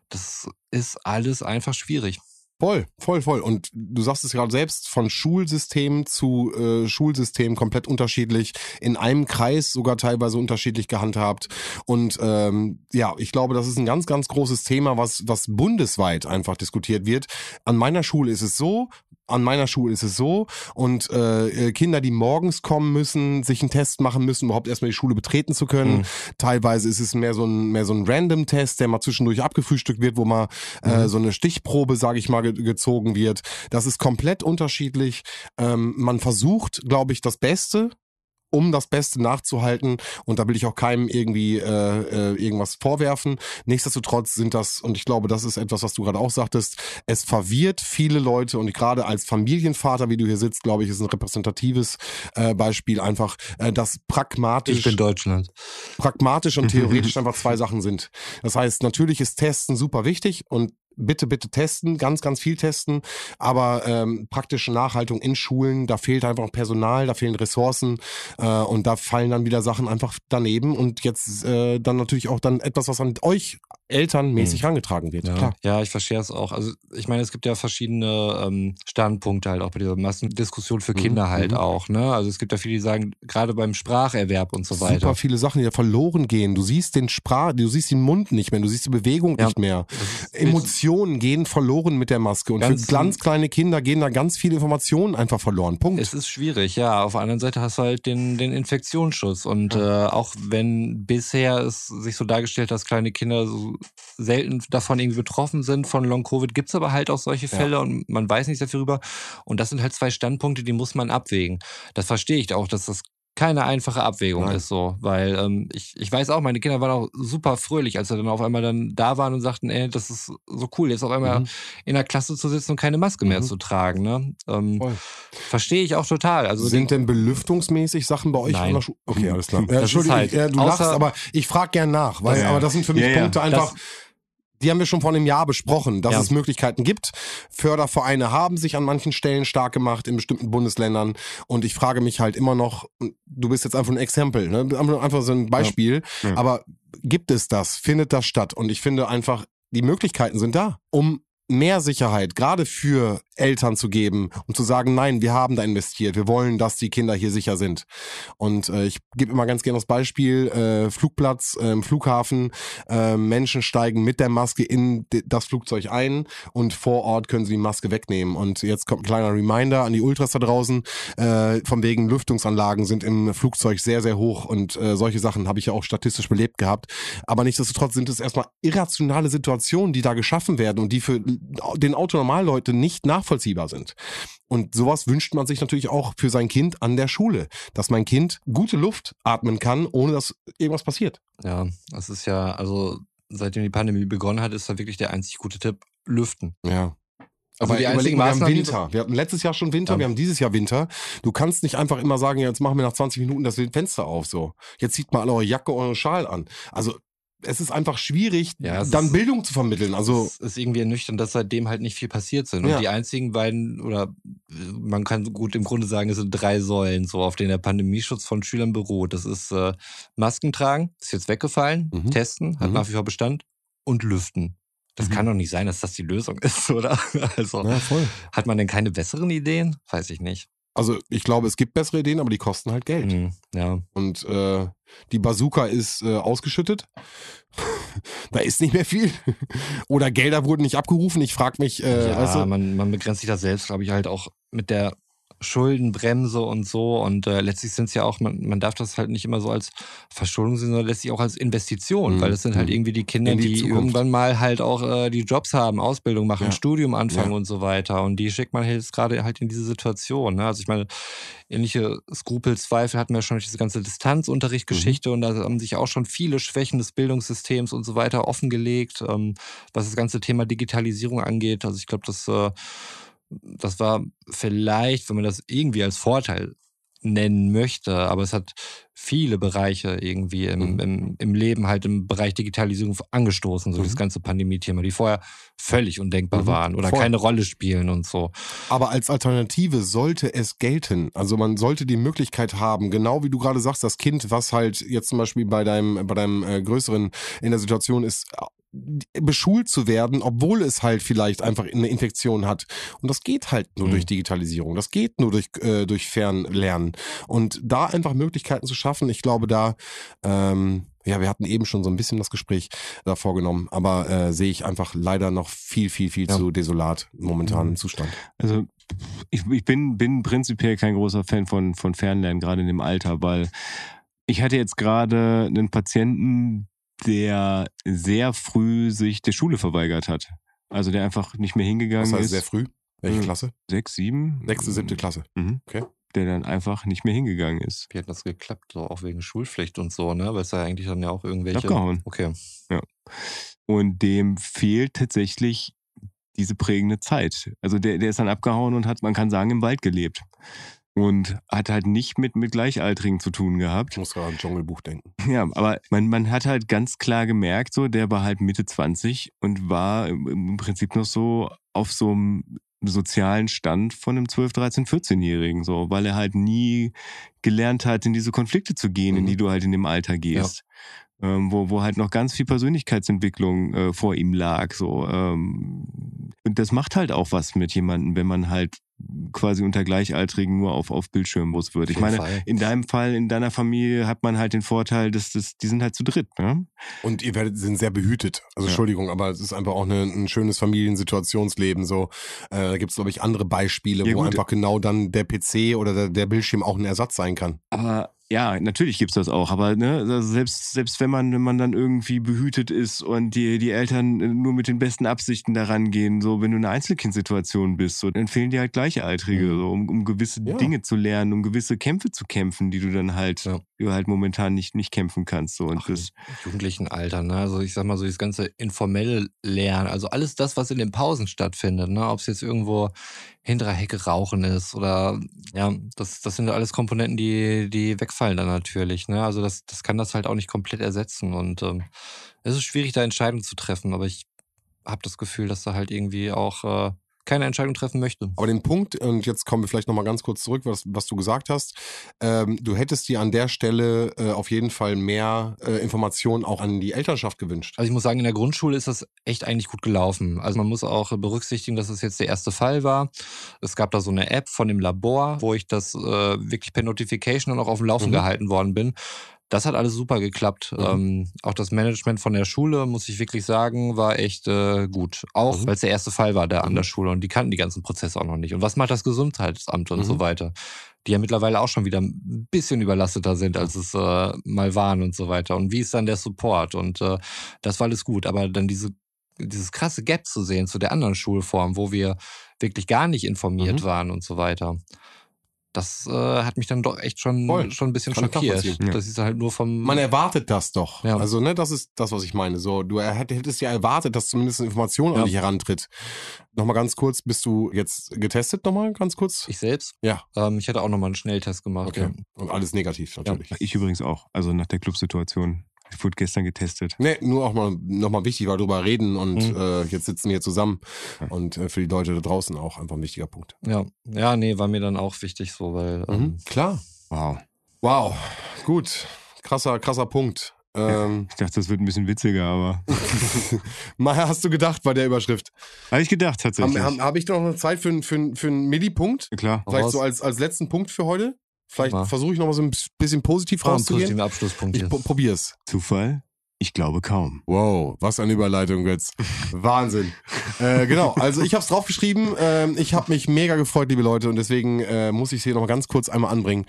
das ist alles einfach schwierig. Voll, voll, voll. Und du sagst es gerade selbst, von Schulsystem zu äh, Schulsystem komplett unterschiedlich, in einem Kreis sogar teilweise unterschiedlich gehandhabt. Und ähm, ja, ich glaube, das ist ein ganz, ganz großes Thema, was, was bundesweit einfach diskutiert wird. An meiner Schule ist es so, an meiner Schule ist es so und äh, Kinder, die morgens kommen müssen, sich einen Test machen müssen, überhaupt erstmal die Schule betreten zu können. Mhm. Teilweise ist es mehr so ein mehr so ein Random-Test, der mal zwischendurch abgefrühstückt wird, wo mal äh, so eine Stichprobe, sage ich mal, ge gezogen wird. Das ist komplett unterschiedlich. Ähm, man versucht, glaube ich, das Beste um das Beste nachzuhalten. Und da will ich auch keinem irgendwie äh, äh, irgendwas vorwerfen. Nichtsdestotrotz sind das, und ich glaube, das ist etwas, was du gerade auch sagtest, es verwirrt viele Leute und gerade als Familienvater, wie du hier sitzt, glaube ich, ist ein repräsentatives äh, Beispiel einfach, äh, dass pragmatisch Ich bin Deutschland. pragmatisch und theoretisch einfach zwei Sachen sind. Das heißt, natürlich ist Testen super wichtig und bitte, bitte testen, ganz, ganz viel testen, aber ähm, praktische Nachhaltung in Schulen, da fehlt einfach Personal, da fehlen Ressourcen äh, und da fallen dann wieder Sachen einfach daneben und jetzt äh, dann natürlich auch dann etwas, was an euch Eltern mäßig herangetragen wird. Ja, Klar. ja, ich verstehe es auch. Also ich meine, es gibt ja verschiedene ähm, Standpunkte halt auch bei dieser Massendiskussion für Mhm, Kinder halt mhm. auch. Ne? Also es gibt ja viele, die sagen, gerade beim Spracherwerb und so weiter. Super viele Sachen, die da verloren gehen. Du siehst den Sprach, du siehst den Mund nicht mehr, du siehst die Bewegung Ja. nicht mehr. Das Emotionen gehen verloren mit der Maske und Ganz- für ganz kleine Kinder gehen da ganz viele Informationen einfach verloren. Punkt. Es ist schwierig, ja. Auf der anderen Seite hast du halt den, den Infektionsschutz. Und äh, auch wenn bisher es sich so dargestellt hat, dass kleine Kinder so selten davon irgendwie betroffen sind von Long-Covid, gibt's aber halt auch solche Ja. Fälle und man weiß nichts dafür rüber. Und das sind halt zwei Standpunkte, die muss man abwägen. Das verstehe ich auch, dass das keine einfache Abwägung Nein. ist so, weil ähm, ich, ich weiß auch, meine Kinder waren auch super fröhlich, als sie dann auf einmal dann da waren und sagten, ey, das ist so cool, jetzt auf einmal Mhm. in der Klasse zu sitzen und keine Maske mehr Mhm. zu tragen. Ne? Ähm. Verstehe ich auch total. Also sind denn belüftungsmäßig Sachen bei euch Nein. an der Schule? Okay, alles klar. Das Ja, ist Entschuldigung, halt- ja, du lachst, aber ich frage gern nach, weil Ja, aber das sind für mich Ja, ja. Punkte einfach. Das- die haben wir schon vor einem Jahr besprochen, dass Ja. es Möglichkeiten gibt. Fördervereine haben sich an manchen Stellen stark gemacht in bestimmten Bundesländern. Und ich frage mich halt immer noch, du bist jetzt einfach ein Exempel, ne? einfach so ein Beispiel. Ja. Aber gibt es das? Findet das statt? Und ich finde einfach, die Möglichkeiten sind da, um mehr Sicherheit gerade für Eltern zu geben und zu sagen, nein, wir haben da investiert, wir wollen, dass die Kinder hier sicher sind. Und äh, ich gebe immer ganz gerne das Beispiel, äh, Flugplatz, äh, Flughafen, äh, Menschen steigen mit der Maske in das Flugzeug ein und vor Ort können sie die Maske wegnehmen. Und jetzt kommt ein kleiner Reminder an die Ultras da draußen, äh, von wegen Lüftungsanlagen sind im Flugzeug sehr, sehr hoch und äh, solche Sachen habe ich ja auch statistisch belebt gehabt. Aber nichtsdestotrotz sind es erstmal irrationale Situationen, die da geschaffen werden und die für den Autonormalleute nicht nachvollziehbar sind. Und sowas wünscht man sich natürlich auch für sein Kind an der Schule, dass mein Kind gute Luft atmen kann, ohne dass irgendwas passiert. Ja, das ist ja, also seitdem die Pandemie begonnen hat, ist da wirklich der einzig gute Tipp, lüften. Ja. Also Aber die überleg einzigen mal, wir haben Winter. Wir hatten letztes Jahr schon Winter, Ja. wir haben dieses Jahr Winter. Du kannst nicht einfach immer sagen, jetzt machen wir nach 20 Minuten das Fenster auf, so. Jetzt zieht mal alle eure Jacke, euren Schal an. Also, es ist einfach schwierig, Ja, dann ist- Bildung zu vermitteln. Also, es ist irgendwie ernüchternd, dass seitdem halt nicht viel passiert sind. Und Ja. die einzigen beiden, oder man kann gut im Grunde sagen, es sind drei Säulen, so auf denen der Pandemieschutz von Schülern beruht. Das ist äh, Masken tragen, ist jetzt weggefallen, Mhm. testen, hat Mhm. nach wie vor Bestand und lüften. Das Mhm. kann doch nicht sein, dass das die Lösung ist, oder? Also Ja, voll. hat man denn keine besseren Ideen? Weiß ich nicht. Also ich glaube, es gibt bessere Ideen, aber die kosten halt Geld. Hm, ja. Und äh, die Bazooka ist äh, ausgeschüttet. da ist nicht mehr viel. Oder Gelder wurden nicht abgerufen. Ich frage mich, äh, ja, du, man, man begrenzt sich da selbst, glaube ich, halt auch mit der Schuldenbremse und so. Und äh, letztlich sind es ja auch, man, man darf das halt nicht immer so als Verschuldung sehen, sondern letztlich auch als Investition, Mhm. weil es sind halt Mhm. irgendwie die Kinder, In die die, irgendwann mal halt auch äh, die Jobs haben, Ausbildung machen, Ja. Studium anfangen Ja. und so weiter. Und die schickt man halt jetzt gerade halt in diese Situation. Ne? Also ich meine, ähnliche Skrupel, Zweifel hatten wir schon durch diese ganze Distanzunterrichtgeschichte und da haben sich auch schon viele Schwächen des Bildungssystems und so weiter offengelegt, ähm, was das ganze Thema Digitalisierung angeht. Also ich glaube, das, äh, das war vielleicht, wenn man das irgendwie als Vorteil nennen möchte, aber es hat viele Bereiche irgendwie im, Mhm. im, im Leben halt im Bereich Digitalisierung angestoßen, so Mhm. das ganze Pandemie-Thema, die vorher völlig undenkbar Mhm. waren oder Voll. keine Rolle spielen und so. aber als Alternative sollte es gelten. Also man sollte die Möglichkeit haben, genau wie du gerade sagst, das Kind, was halt jetzt zum Beispiel bei deinem, bei deinem äh, Größeren in der Situation ist, beschult zu werden, obwohl es halt vielleicht einfach eine Infektion hat. Und das geht halt nur Mhm. durch Digitalisierung. Das geht nur durch, äh, durch Fernlernen. Und da einfach Möglichkeiten zu schaffen, ich glaube, da, ähm, ja, wir hatten eben schon so ein bisschen das Gespräch da vorgenommen, aber äh, sehe ich einfach leider noch viel, viel, viel Ja. zu desolat momentan Mhm. im Zustand. Also ich, ich bin, bin prinzipiell kein großer Fan von, von Fernlernen, gerade in dem Alter, weil ich hatte jetzt gerade einen Patienten, der sehr früh sich der Schule verweigert hat. Also der einfach nicht mehr hingegangen Das heißt ist. sehr früh. Welche Mhm. Klasse? Sechs, sieben? Sechste, siebte Klasse. Mhm. Okay. Der dann einfach nicht mehr hingegangen ist. Wie hat das geklappt? So auch wegen Schulpflicht und so, ne? Weil es ja eigentlich dann ja auch irgendwelche. Abgehauen. Okay. Und dem fehlt tatsächlich diese prägende Zeit. Also der, der ist dann abgehauen und hat, man kann sagen, im Wald gelebt. Und hat halt nicht mit, mit Gleichaltrigen zu tun gehabt. Ich muss gerade an Dschungelbuch denken. Ja, aber man, man hat halt ganz klar gemerkt, so, der war halt Mitte 20 und war im, Prinzip noch so auf so einem sozialen Stand von einem 12, 13, 14-Jährigen, so, weil er halt nie gelernt hat, in diese Konflikte zu gehen, in Mhm. die du halt in dem Alter gehst. Ähm, wo, wo halt noch ganz viel Persönlichkeitsentwicklung äh, vor ihm lag. So, ähm, und das macht halt auch was mit jemandem, wenn man halt quasi unter Gleichaltrigen nur auf, auf Bildschirmbus wird. Ich meine, Fall. in deinem Fall, in deiner Familie hat man halt den Vorteil, dass das, die sind halt zu dritt, ne? Und ihr werdet, sind sehr behütet. Also Ja. Entschuldigung, aber es ist einfach auch eine, ein schönes Familiensituationsleben. So, äh, da gibt es, glaube ich, andere Beispiele, Ja, wo gut. einfach genau dann der PC oder der, der Bildschirm auch ein Ersatz sein kann. Aber ja, natürlich gibt's das auch. Aber ne, also selbst, selbst wenn man, wenn man dann irgendwie behütet ist und die, die Eltern nur mit den besten Absichten daran gehen, so wenn du eine Einzelkindsituation bist, so, dann fehlen dir halt Gleichaltrige, Mhm. so, um, um gewisse Ja. Dinge zu lernen, um gewisse Kämpfe zu kämpfen, die du dann halt, Ja. du halt momentan nicht, nicht kämpfen kannst. So. Und Ach, das, Jugendlichen Alter, ne? Also ich sag mal so, das ganze informelle Lernen, also alles das, was in den Pausen stattfindet, ne? Ob es jetzt irgendwo hinter der Hecke rauchen ist oder ja, das, das sind alles Komponenten, die, die wegfallen dann natürlich, ne? Also das, das kann das halt auch nicht komplett ersetzen. Und ähm, es ist schwierig, da Entscheidungen zu treffen, aber ich habe das Gefühl, dass da halt irgendwie auch äh, keine Entscheidung treffen möchte. Aber den Punkt, und jetzt kommen wir vielleicht nochmal ganz kurz zurück, was, was du gesagt hast. Ähm, du hättest dir an der Stelle äh, auf jeden Fall mehr äh, Informationen auch an die Elternschaft gewünscht. Also ich muss sagen, in der Grundschule ist das echt eigentlich gut gelaufen. Also man muss auch berücksichtigen, dass es jetzt der erste Fall war. Es gab da so eine App von dem Labor, wo ich das äh, wirklich per Notification dann auch auf dem Laufen Mhm. gehalten worden bin. Das hat alles super geklappt. Mhm. Ähm, auch das Management von der Schule, muss ich wirklich sagen, war echt äh, gut. Auch Mhm. weil es der erste Fall war da an Mhm. der Schule und die kannten die ganzen Prozesse auch noch nicht. Und was macht das Gesundheitsamt und Mhm. so weiter? Die ja mittlerweile auch schon wieder ein bisschen überlasteter sind, als es äh, mal waren und so weiter. Und wie ist dann der Support? Und äh, das war alles gut. Aber dann diese, dieses krasse Gap zu sehen zu der anderen Schulform, wo wir wirklich gar nicht informiert Mhm. waren und so weiter. Das äh, hat mich dann doch echt schon, Voll. schon ein bisschen Kann schockiert. Ja. Das ist halt nur vom. Man erwartet das doch. Ja. Also, ne, das ist das, was ich meine. So, du hätt- hättest ja erwartet, dass zumindest eine Information an Ja. dich herantritt. Nochmal ganz kurz, bist du jetzt getestet nochmal ganz kurz? ich selbst? Ja. Ähm, ich hatte auch nochmal einen Schnelltest gemacht. Okay. Ja. Und alles negativ natürlich. ich übrigens auch. Also nach der Clubsituation. Ich wurde gestern getestet. Nee, nur auch mal nochmal wichtig, weil wir drüber reden und Mhm. äh, jetzt sitzen wir hier zusammen. Ja. Und äh, für die Leute da draußen auch einfach ein wichtiger Punkt. ja. Ja, nee, war mir dann auch wichtig so, weil. Ähm, Mhm. Klar. Wow. Wow. Gut. Krasser, krasser Punkt. Ähm, Ich dachte, das wird ein bisschen witziger, aber. Maja, hast du gedacht bei der Überschrift? Habe ich gedacht, Habe tatsächlich. hab, hab ich noch eine Zeit für, einen- für, für einen Millipunkt? Klar. Vielleicht so als, als letzten Punkt für heute? Vielleicht versuche ich noch mal so ein bisschen positiv Einen rauszugehen. Abschlusspunkt Ich probier's. Zufall? Ich glaube kaum. Wow, was eine Überleitung jetzt. Wahnsinn. äh, genau, also ich habe es draufgeschrieben. Ähm, ich habe mich mega gefreut, liebe Leute, und deswegen äh, muss ich es hier noch mal ganz kurz einmal anbringen.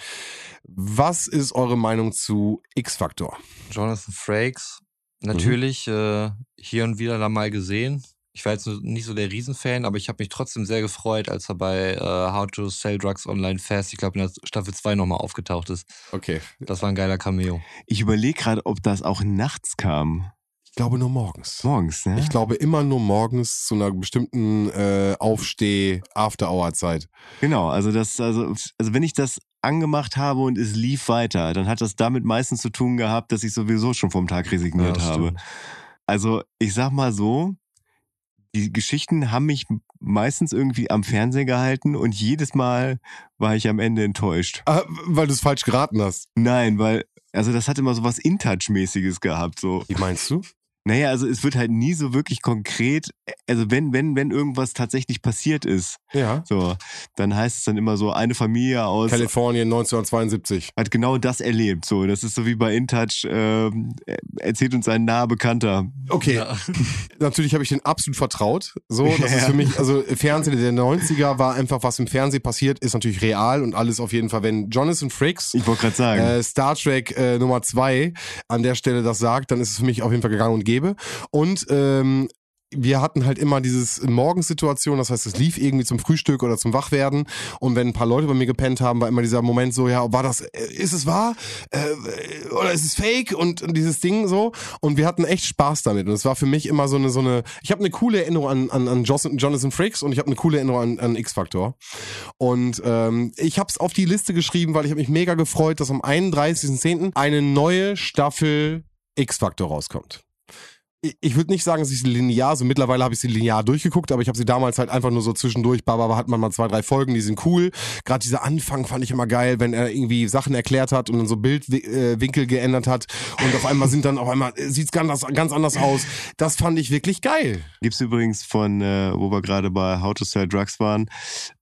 Was ist eure Meinung zu X-Factor? Jonathan Frakes, Mhm. natürlich äh, hier und wieder da mal gesehen. Ich war jetzt nicht so der Riesenfan, aber ich habe mich trotzdem sehr gefreut, als er bei äh, How to Sell Drugs Online Fast, ich glaube in der Staffel 2 nochmal aufgetaucht ist. Okay. Das war ein geiler Cameo. Ich überlege gerade, ob das auch nachts kam. Ich glaube nur morgens. Morgens, ne? Ich glaube immer nur morgens zu einer bestimmten äh, Aufsteh-After-Hour-Zeit. Genau, also das, also, also wenn ich das angemacht habe und es lief weiter, dann hat das damit meistens zu tun gehabt, dass ich sowieso schon vom Tag resigniert Ja, habe. stimmt. Also ich sag mal so, die Geschichten haben mich meistens irgendwie am Fernseher gehalten und jedes Mal war ich am Ende enttäuscht. Ah, weil du es falsch geraten hast. Nein, weil, also das hat immer so was In-Touch-mäßiges gehabt, so. Wie meinst du? Naja, also es wird halt nie so wirklich konkret, also wenn, wenn, wenn irgendwas tatsächlich passiert ist, Ja. so, dann heißt es dann immer so, eine Familie aus Kalifornien 1972. hat genau das erlebt. So, das ist so wie bei InTouch, ähm, erzählt uns ein naher Bekannter. Okay, Ja. natürlich habe ich den absolut vertraut. So, das Ja. ist für mich, also Fernsehen der 90er war einfach, was im Fernsehen passiert, ist natürlich real und alles auf jeden Fall, wenn Jonathan Frakes Ich wollte gerade sagen. äh, Star Trek äh, Nummer zwei an der Stelle das sagt, dann ist es für mich auf jeden Fall gegangen und gäbe. Und ähm, wir hatten halt immer dieses Morgensituation, das heißt, es lief irgendwie zum Frühstück oder zum Wachwerden. Und wenn ein paar Leute bei mir gepennt haben, war immer dieser Moment so, ja, war das, äh, ist es wahr? Äh, oder ist es fake? Und, und dieses Ding so. Und wir hatten echt Spaß damit. Und es war für mich immer so eine, so eine, ich habe eine coole Erinnerung an, an, an Jonathan Frakes und ich habe eine coole Erinnerung an, an X-Factor. Und ähm, ich habe es auf die Liste geschrieben, weil ich habe mich mega gefreut, dass am 31.10. eine neue Staffel X-Factor rauskommt ich- würde nicht sagen, dass sie linear, so mittlerweile habe ich sie linear durchgeguckt, aber ich habe sie damals halt einfach nur so zwischendurch, Baba hat man mal zwei, drei Folgen, die sind cool. Gerade dieser Anfang fand ich immer geil, wenn er irgendwie Sachen erklärt hat und dann so Bildwinkel geändert hat und auf einmal sind dann auf einmal, sieht's ganz, ganz anders aus. Das fand ich wirklich geil. Gibt's übrigens von, äh, wo wir gerade bei How to Sell Drugs waren,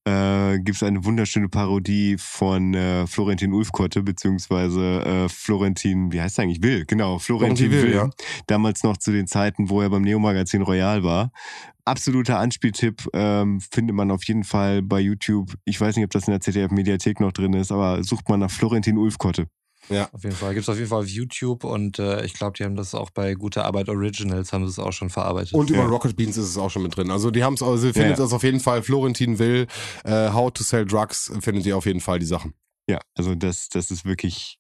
äh, gibt's eine wunderschöne Parodie von äh, Florentin Ulfkotte, beziehungsweise äh, Florentin, wie heißt er eigentlich? Will, genau, Florentin, Florentin Will, Will. ja. Damals noch zu den Zeiten, wo er beim Neo-Magazin Royal war. Absoluter Anspieltipp ähm, findet man auf jeden Fall bei YouTube. Ich weiß nicht, ob das in der ZDF-Mediathek noch drin ist, aber sucht man nach Florentin Ulfkotte. Auf jeden Fall. Gibt es auf jeden Fall auf YouTube und äh, ich glaube, die haben das auch bei Gute Arbeit Originals, haben sie es auch schon verarbeitet. Und über Ja. Rocket Beans ist es auch schon mit drin. Also die haben es, also ihr Ja, findet ja. das auf jeden Fall. Florentin Will, äh, How to Sell Drugs, findet ihr auf jeden Fall die Sachen. Ja, also das, das ist wirklich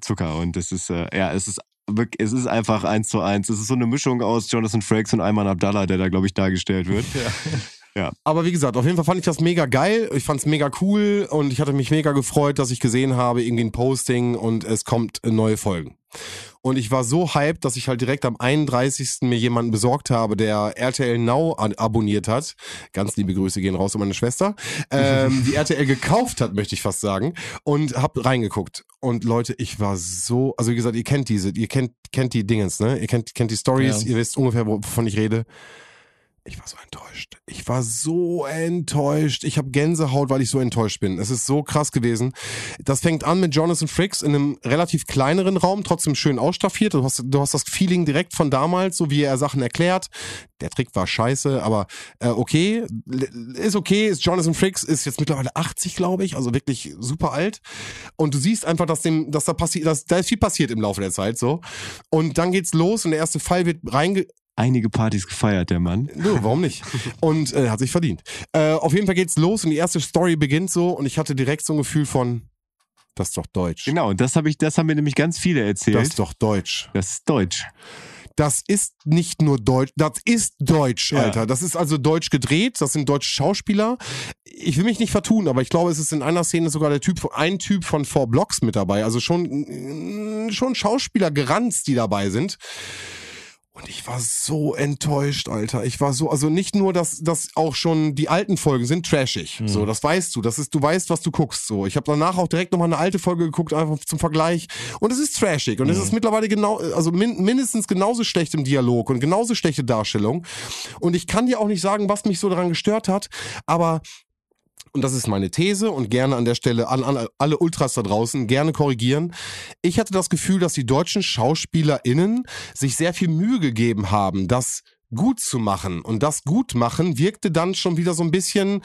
Zucker und das ist, äh, ja, es ist wirklich, es ist einfach eins zu eins. Es ist so eine Mischung aus Jonathan Frakes und Ayman Abdallah, der da, glaube ich, dargestellt wird. Aber wie gesagt, auf jeden Fall fand ich das mega geil. Ich fand es mega cool und ich hatte mich mega gefreut, dass ich gesehen habe, irgendwie ein Posting und es kommt neue Folgen. Und ich war so hyped, dass ich halt direkt am 31. mir jemanden besorgt habe, der RTL Now abonniert hat. Ganz liebe Grüße gehen raus an meine Schwester. Ähm, die RTL gekauft hat, möchte ich fast sagen. Und hab reingeguckt. Und Leute, ich war so, also wie gesagt, ihr kennt diese, ihr kennt, kennt die Dingens, ne? Ihr kennt, kennt die Stories, Ja. ihr wisst ungefähr, wovon ich rede. Ich war so enttäuscht. Ich war so enttäuscht. Ich habe Gänsehaut, weil ich so enttäuscht bin. Es ist so krass gewesen. Das fängt an mit Jonathan Frakes in einem relativ kleineren Raum, trotzdem schön ausstaffiert. Du hast, du hast das Feeling direkt von damals, so wie er Sachen erklärt. Der Trick war scheiße, aber äh, okay, ist okay. Ist Jonathan Frakes ist jetzt mittlerweile 80, glaube ich, also wirklich super alt. Und du siehst einfach, dass dem, dass da passiert, dass da ist viel passiert im Laufe der Zeit so. Und dann geht's los und der erste Fall wird reinge Einige Partys gefeiert, der Mann. Nö, warum nicht? Und äh, hat sich verdient. Äh, auf jeden Fall geht's los und die erste Story beginnt so und ich hatte direkt so ein Gefühl von, das ist doch Deutsch. Genau, das habe ich, das haben mir nämlich ganz viele erzählt. Das ist doch Deutsch. das ist Deutsch. Das ist nicht nur Deutsch, das ist Deutsch, Ja. Alter. Das ist also deutsch gedreht, das sind deutsche Schauspieler. Ich will mich nicht vertun, aber ich glaube, es ist in einer Szene sogar der Typ, ein Typ von Four Blocks mit dabei. Also schon, mm, schon Schauspieler geranzt, die dabei sind. Und ich war so enttäuscht, Alter. Ich war so, also nicht nur, dass, dass auch schon die alten Folgen sind trashig. Mhm. So, das weißt du. Das ist, du weißt, was du guckst. So, ich habe danach auch direkt nochmal eine alte Folge geguckt, einfach zum Vergleich. Und es ist trashig. Und es ist mittlerweile genau, also min, mindestens genauso schlecht im Dialog und genauso schlechte Darstellung. Und ich kann dir auch nicht sagen, was mich so daran gestört hat, aber und das ist meine These und gerne an der Stelle an, an alle Ultras da draußen gerne korrigieren. Ich hatte das Gefühl, dass die deutschen SchauspielerInnen sich sehr viel Mühe gegeben haben, das gut zu machen. Und das gut machen wirkte dann schon wieder so ein bisschen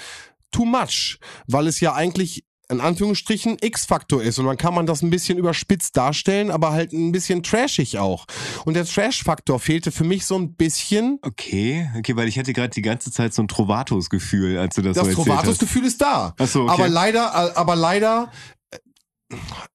too much, weil es ja eigentlich in Anführungsstrichen X-Faktor ist und dann kann man das ein bisschen überspitzt darstellen, aber halt ein bisschen trashig auch. Und der Trash-Faktor fehlte für mich so ein bisschen. Okay, okay, weil ich hatte gerade die ganze Zeit so ein Trovatos-Gefühl, als du das, Das so erzählt hast. Trovatos-Gefühl ist da. Ach so, okay. Aber leider, aber leider, äh,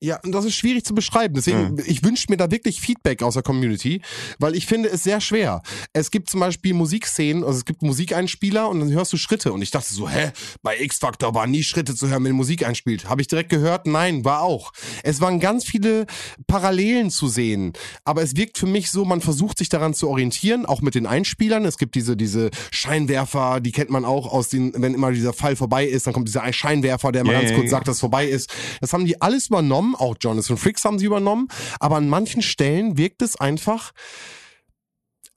ja, und das ist schwierig zu beschreiben. Deswegen, ich wünsche mir da wirklich Feedback aus der Community, weil ich finde es sehr schwer. Es gibt zum Beispiel Musikszenen, also es gibt Musikeinspieler und dann hörst du Schritte. Und ich dachte so, hä, bei X-Factor waren nie Schritte zu hören, wenn Musik einspielt. Habe ich direkt gehört? Nein, war auch. Es waren ganz viele Parallelen zu sehen. Aber es wirkt für mich so, man versucht sich daran zu orientieren, auch mit den Einspielern. Es gibt diese, diese Scheinwerfer, die kennt man auch aus den, wenn immer dieser Fall vorbei ist, dann kommt dieser Scheinwerfer, der mal Ja, ganz kurz sagt, dass es vorbei ist. Das haben die alles übernommen, auch Jonathan Fricks haben sie übernommen, aber an manchen Stellen wirkt es einfach,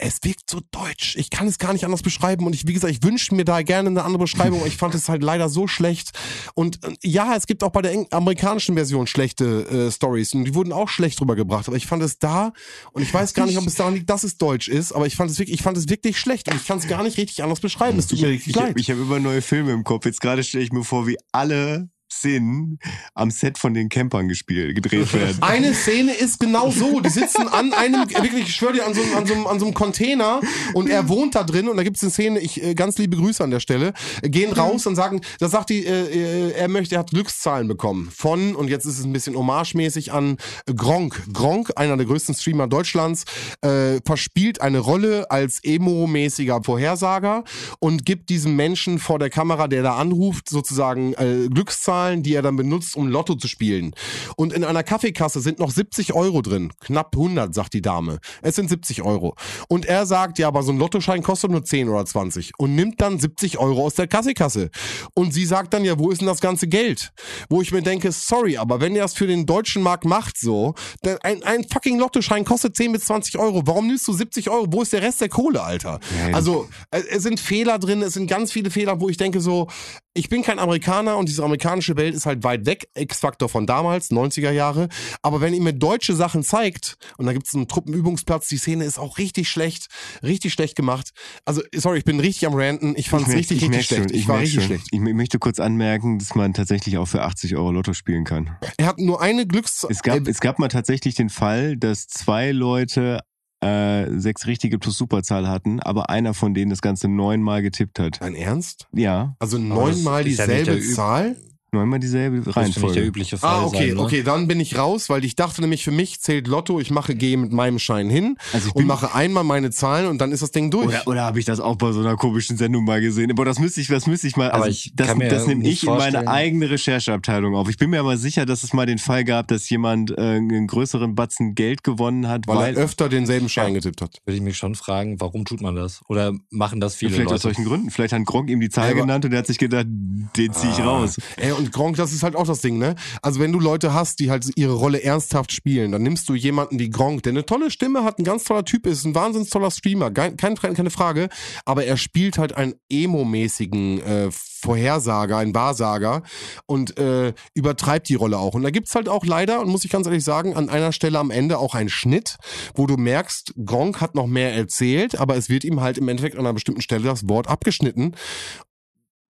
es wirkt so deutsch. Ich kann es gar nicht anders beschreiben und ich, wie gesagt, ich wünsche mir da gerne eine andere Beschreibung, aber ich fand es halt leider so schlecht. Und äh, ja, es gibt auch bei der amerikanischen Version schlechte äh, Stories und die wurden auch schlecht rübergebracht, aber ich fand es da und ich weiß gar nicht, ob es daran liegt, dass es deutsch ist, aber ich fand es wirklich, ich fand es wirklich schlecht und ich kann es gar nicht richtig anders beschreiben. Es tut Ich, mir ich, ich, leid. ich habe immer neue Filme im Kopf. Jetzt gerade stelle ich mir vor, wie alle Szenen am Set von den Campern gespielt, gedreht werden. Eine Szene ist genau so. Die sitzen an einem, wirklich, ich schwöre dir, an so, einem- an, so, einem- an so einem Container und er wohnt da drin und da gibt es eine Szene, ich äh, ganz liebe Grüße an der Stelle, äh, gehen raus und sagen, da sagt die, äh, äh, er möchte, er hat Glückszahlen bekommen von, und jetzt ist es ein bisschen homagemäßig an Gronk. Gronk, einer der größten Streamer Deutschlands, äh, verspielt eine Rolle als emo-mäßiger Vorhersager und gibt diesem Menschen vor der Kamera, der da anruft, sozusagen äh, Glückszahlen, die er dann benutzt, um Lotto zu spielen. Und in einer Kaffeekasse sind noch 70 Euro drin. Knapp 100, sagt die Dame. Es sind 70 Euro. Und er sagt, ja, aber so ein Lottoschein kostet nur 10 oder 20 und nimmt dann 70 Euro aus der Kaffeekasse. Und sie sagt dann, ja, wo ist denn das ganze Geld? Wo ich mir denke, sorry, aber wenn ihr das für den deutschen Markt macht so, dann ein, ein fucking Lottoschein kostet 10 bis 20 Euro. Warum nimmst du 70 Euro? Wo ist der Rest der Kohle, Alter? Ja, Also, äh, es sind Fehler drin, es sind ganz viele Fehler, wo ich denke so, ich bin kein Amerikaner und diese amerikanische Welt ist halt weit weg, X-Faktor von damals, 90er Jahre. Aber wenn ihr mir deutsche Sachen zeigt, und da gibt es einen Truppenübungsplatz, die Szene ist auch richtig schlecht, richtig schlecht gemacht. Also, sorry, ich bin richtig am Ranten, ich fand es richtig, richtig merk schlecht. schon, ich war merk richtig schon. schlecht. Ich möchte kurz anmerken, dass man tatsächlich auch für 80 Euro Lotto spielen kann. Er hat nur eine Glücks... Es gab, äh, es gab mal tatsächlich den Fall, dass zwei Leute äh, sechs richtige plus Superzahl hatten, aber einer von denen das Ganze neunmal getippt hat. Dein Ernst? Ja, Also neunmal ja dieselbe Üb- Zahl? Neunmal dieselbe Das ist nicht der Reihenfolge. übliche Fall Ah, okay, sein, ne? okay, dann bin ich raus, weil ich dachte nämlich, für mich zählt Lotto, ich mache, gehe mit meinem Schein hin Also ich und mache einmal meine Zahlen und dann ist das Ding durch. oder oder habe ich das auch bei so einer komischen Sendung mal gesehen? Aber das müsste ich, das müsste ich mal. Aber Also ich das, das nehme ich in meine vorstellen- eigene Rechercheabteilung auf. Ich bin mir aber sicher, dass es mal den Fall gab, dass jemand äh, einen größeren Batzen Geld gewonnen hat, weil, weil, er öfter denselben Schein getippt hat. Würde ich mich schon fragen, warum tut man das? Oder machen das viele vielleicht Leute? aus solchen Gründen. Vielleicht hat Gronk ihm die Zahl Ja, aber- genannt und er hat sich gedacht, den ziehe ich Ah. raus. Ey, und Gronk, das ist halt auch das Ding, ne? Also wenn du Leute hast, die halt ihre Rolle ernsthaft spielen, dann nimmst du jemanden wie Gronk, der eine tolle Stimme hat, ein ganz toller Typ ist, ein wahnsinnig toller Streamer, kein, kein, keine Frage, aber er spielt halt einen emo-mäßigen äh, Vorhersager, einen Wahrsager und äh, übertreibt die Rolle auch. Und da gibt's halt auch leider, und muss ich ganz ehrlich sagen, an einer Stelle am Ende auch einen Schnitt, wo du merkst, Gronk hat noch mehr erzählt, aber es wird ihm halt im Endeffekt an einer bestimmten Stelle das Wort abgeschnitten.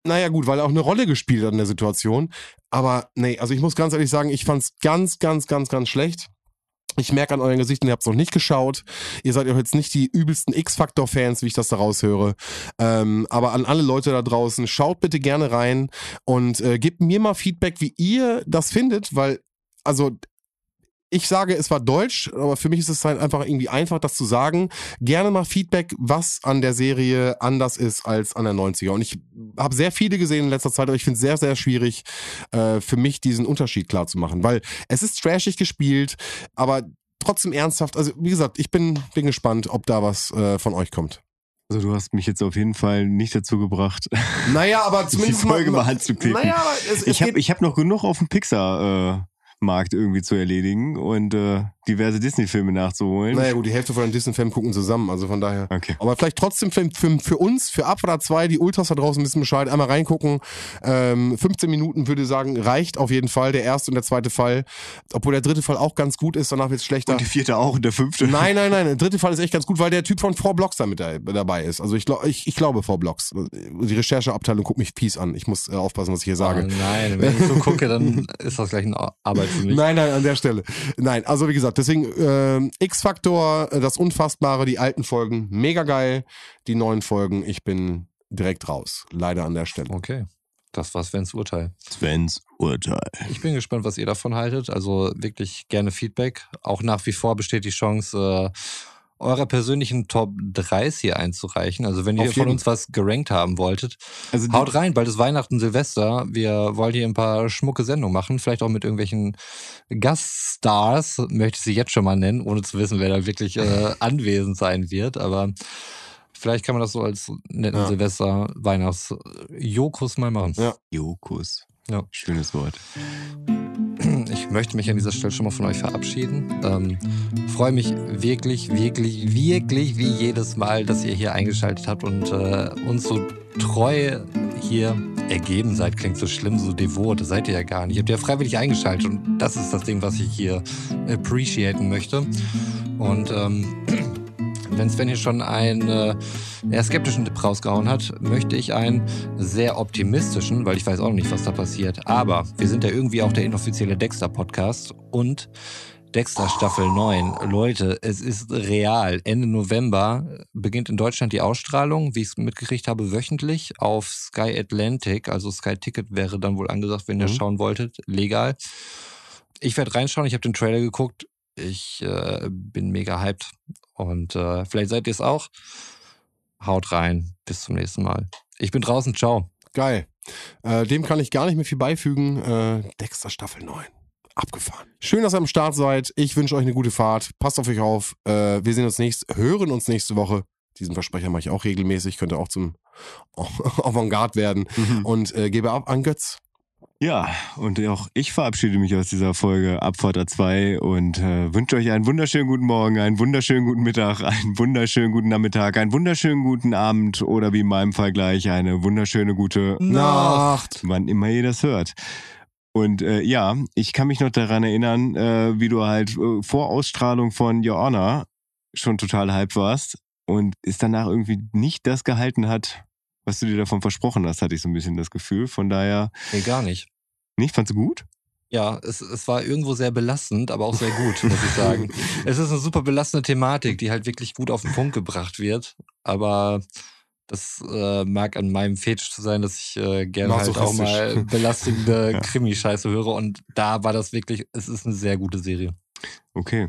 Naja, gut, weil er auch eine Rolle gespielt hat in der Situation. Aber nee, also ich muss ganz ehrlich sagen, ich fand's ganz, ganz, ganz, ganz schlecht. Ich merke an euren Gesichtern, ihr habt's noch nicht geschaut. Ihr seid auch jetzt nicht die übelsten X-Factor-Fans, wie ich das da raushöre. Ähm, aber an alle Leute da draußen, schaut bitte gerne rein und äh, gebt mir mal Feedback, wie ihr das findet, weil, also ich sage, es war deutsch, aber für mich ist es halt einfach irgendwie einfach, das zu sagen. Gerne mal Feedback, was an der Serie anders ist als an der 90er. Und ich habe sehr viele gesehen in letzter Zeit, aber ich finde es sehr, sehr schwierig, äh, für mich diesen Unterschied klar zu machen. Weil es ist trashig gespielt, aber trotzdem ernsthaft, also wie gesagt, ich bin, bin gespannt, ob da was äh, von euch kommt. Also du hast mich jetzt auf jeden Fall nicht dazu gebracht, Naja, aber die zumindest Folge mal, mal anzuklicken. Naja, aber es, es ich habe hab noch genug auf dem Pixar-Markt irgendwie zu erledigen. Und äh, diverse Disney-Filme nachzuholen. Naja gut, die Hälfte von den Disney-Filmen gucken zusammen, also von daher. Okay. Aber vielleicht trotzdem für, für, für uns, für Abfahrt 2, die Ultras da draußen wissen Bescheid, einmal reingucken. Ähm, 15 Minuten würde ich sagen, reicht auf jeden Fall, der erste und der zweite Fall. Obwohl der dritte Fall auch ganz gut ist, danach wird es schlechter. Und die vierte auch und der fünfte. Nein, nein, nein, der dritte Fall ist echt ganz gut, weil der Typ von Four Blocks da mit da, dabei ist. Also ich, ich, ich glaube Four Blocks. Die Rechercheabteilung guckt mich fies an. Ich muss äh, aufpassen, was ich hier sage. Oh nein, wenn ich so gucke, dann ist das gleich eine Arbeit für mich. Nein, nein, an der Stelle. Nein, also wie gesagt, deswegen ähm, X-Faktor, äh, das Unfassbare, die alten Folgen, mega geil. Die neuen Folgen, ich bin direkt raus. Leider an der Stelle. Okay. Das war Svens Urteil. Svens Urteil. Ich bin gespannt, was ihr davon haltet. Also wirklich gerne Feedback. Auch nach wie vor besteht die Chance, äh, eurer persönlichen Top 3 hier einzureichen. Also wenn ihr von uns was gerankt haben wolltet, Also haut rein, bald ist Weihnachten, Silvester. Wir wollen hier ein paar schmucke Sendungen machen. Vielleicht auch mit irgendwelchen Gaststars, möchte ich sie jetzt schon mal nennen, ohne zu wissen, wer da wirklich äh, anwesend sein wird. Aber vielleicht kann man das so als netten Ja. Silvester-Weihnachts-Jokus mal machen. Ja. Jokus. Ja. Schönes Wort. Möchte mich an dieser Stelle schon mal von euch verabschieden. Ähm, freue mich wirklich, wirklich, wirklich wie jedes Mal, dass ihr hier eingeschaltet habt und äh, uns so treu hier ergeben seid. Klingt so schlimm, so devot. Das seid ihr ja gar nicht. Ihr habt ja freiwillig eingeschaltet und das ist das Ding, was ich hier appreciaten möchte. Und ähm, wenn Sven hier schon einen äh, eher skeptischen Tipp rausgehauen hat, möchte ich einen sehr optimistischen, weil ich weiß auch noch nicht, was da passiert. Aber wir sind ja irgendwie auch der inoffizielle Dexter-Podcast und Dexter Staffel 9. Leute, es ist real. Ende November beginnt in Deutschland die Ausstrahlung, wie ich es mitgekriegt habe, wöchentlich auf Sky Atlantic. Also Sky Ticket wäre dann wohl angesagt, wenn ihr Mhm. schauen wolltet. Legal. Ich werde reinschauen. Ich habe den Trailer geguckt. Ich äh, bin mega hyped. Und äh, vielleicht seid ihr es auch. Haut rein. Bis zum nächsten Mal. Ich bin draußen. Ciao. Geil. Äh, dem kann ich gar nicht mehr viel beifügen. Äh, Dexter Staffel 9. Abgefahren. Schön, dass ihr am Start seid. Ich wünsche euch eine gute Fahrt. Passt auf euch auf. Äh, wir sehen uns nächst, hören uns nächste Woche. Diesen Versprecher mache ich auch regelmäßig. Könnte auch zum Avantgarde werden. Und äh, gebe ab an Götz. Ja, und auch ich verabschiede mich aus dieser Folge Abfahrt A2 und äh, wünsche euch einen wunderschönen guten Morgen, einen wunderschönen guten Mittag, einen wunderschönen guten Nachmittag, einen wunderschönen guten Abend oder wie in meinem Fall gleich eine wunderschöne gute Nacht. wann immer ihr das hört. Und äh, ja, ich kann mich noch daran erinnern, äh, wie du halt äh, vor Ausstrahlung von Your Honor schon total hype warst und es danach irgendwie nicht das gehalten hat, was du dir davon versprochen hast, hatte ich so ein bisschen das Gefühl. Von daher, Nee, gar nicht. nicht, fandst du gut? Ja, es, es war irgendwo sehr belastend, aber auch sehr gut, muss ich sagen. es ist eine super belastende Thematik, die halt wirklich gut auf den Punkt gebracht wird. Aber das äh, mag an meinem Fetisch zu sein, dass ich äh, gerne halt auch mal belastende Ja. Krimi-Scheiße höre. Und da war das wirklich, es ist eine sehr gute Serie. Okay.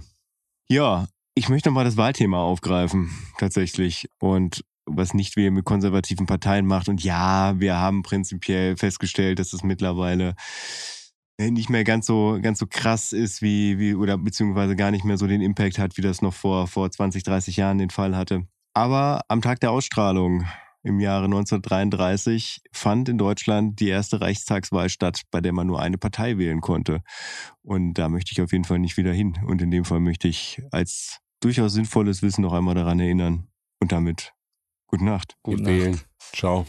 Ja, ich möchte nochmal das Wahlthema aufgreifen, tatsächlich. Und was nicht wir mit konservativen Parteien macht. Und ja, wir haben prinzipiell festgestellt, dass es mittlerweile äh, nicht mehr ganz so, ganz so krass ist, wie, wie, oder beziehungsweise gar nicht mehr so den Impact hat, wie das noch vor, vor 20, 30 Jahren den Fall hatte. Aber am Tag der Ausstrahlung im Jahre 1933 fand in Deutschland die erste Reichstagswahl statt, bei der man nur eine Partei wählen konnte. Und da möchte ich auf jeden Fall nicht wieder hin. Und in dem Fall möchte ich als durchaus sinnvolles Wissen noch einmal daran erinnern. Und damit gute Nacht. Gute Wählen. Nacht. Ciao.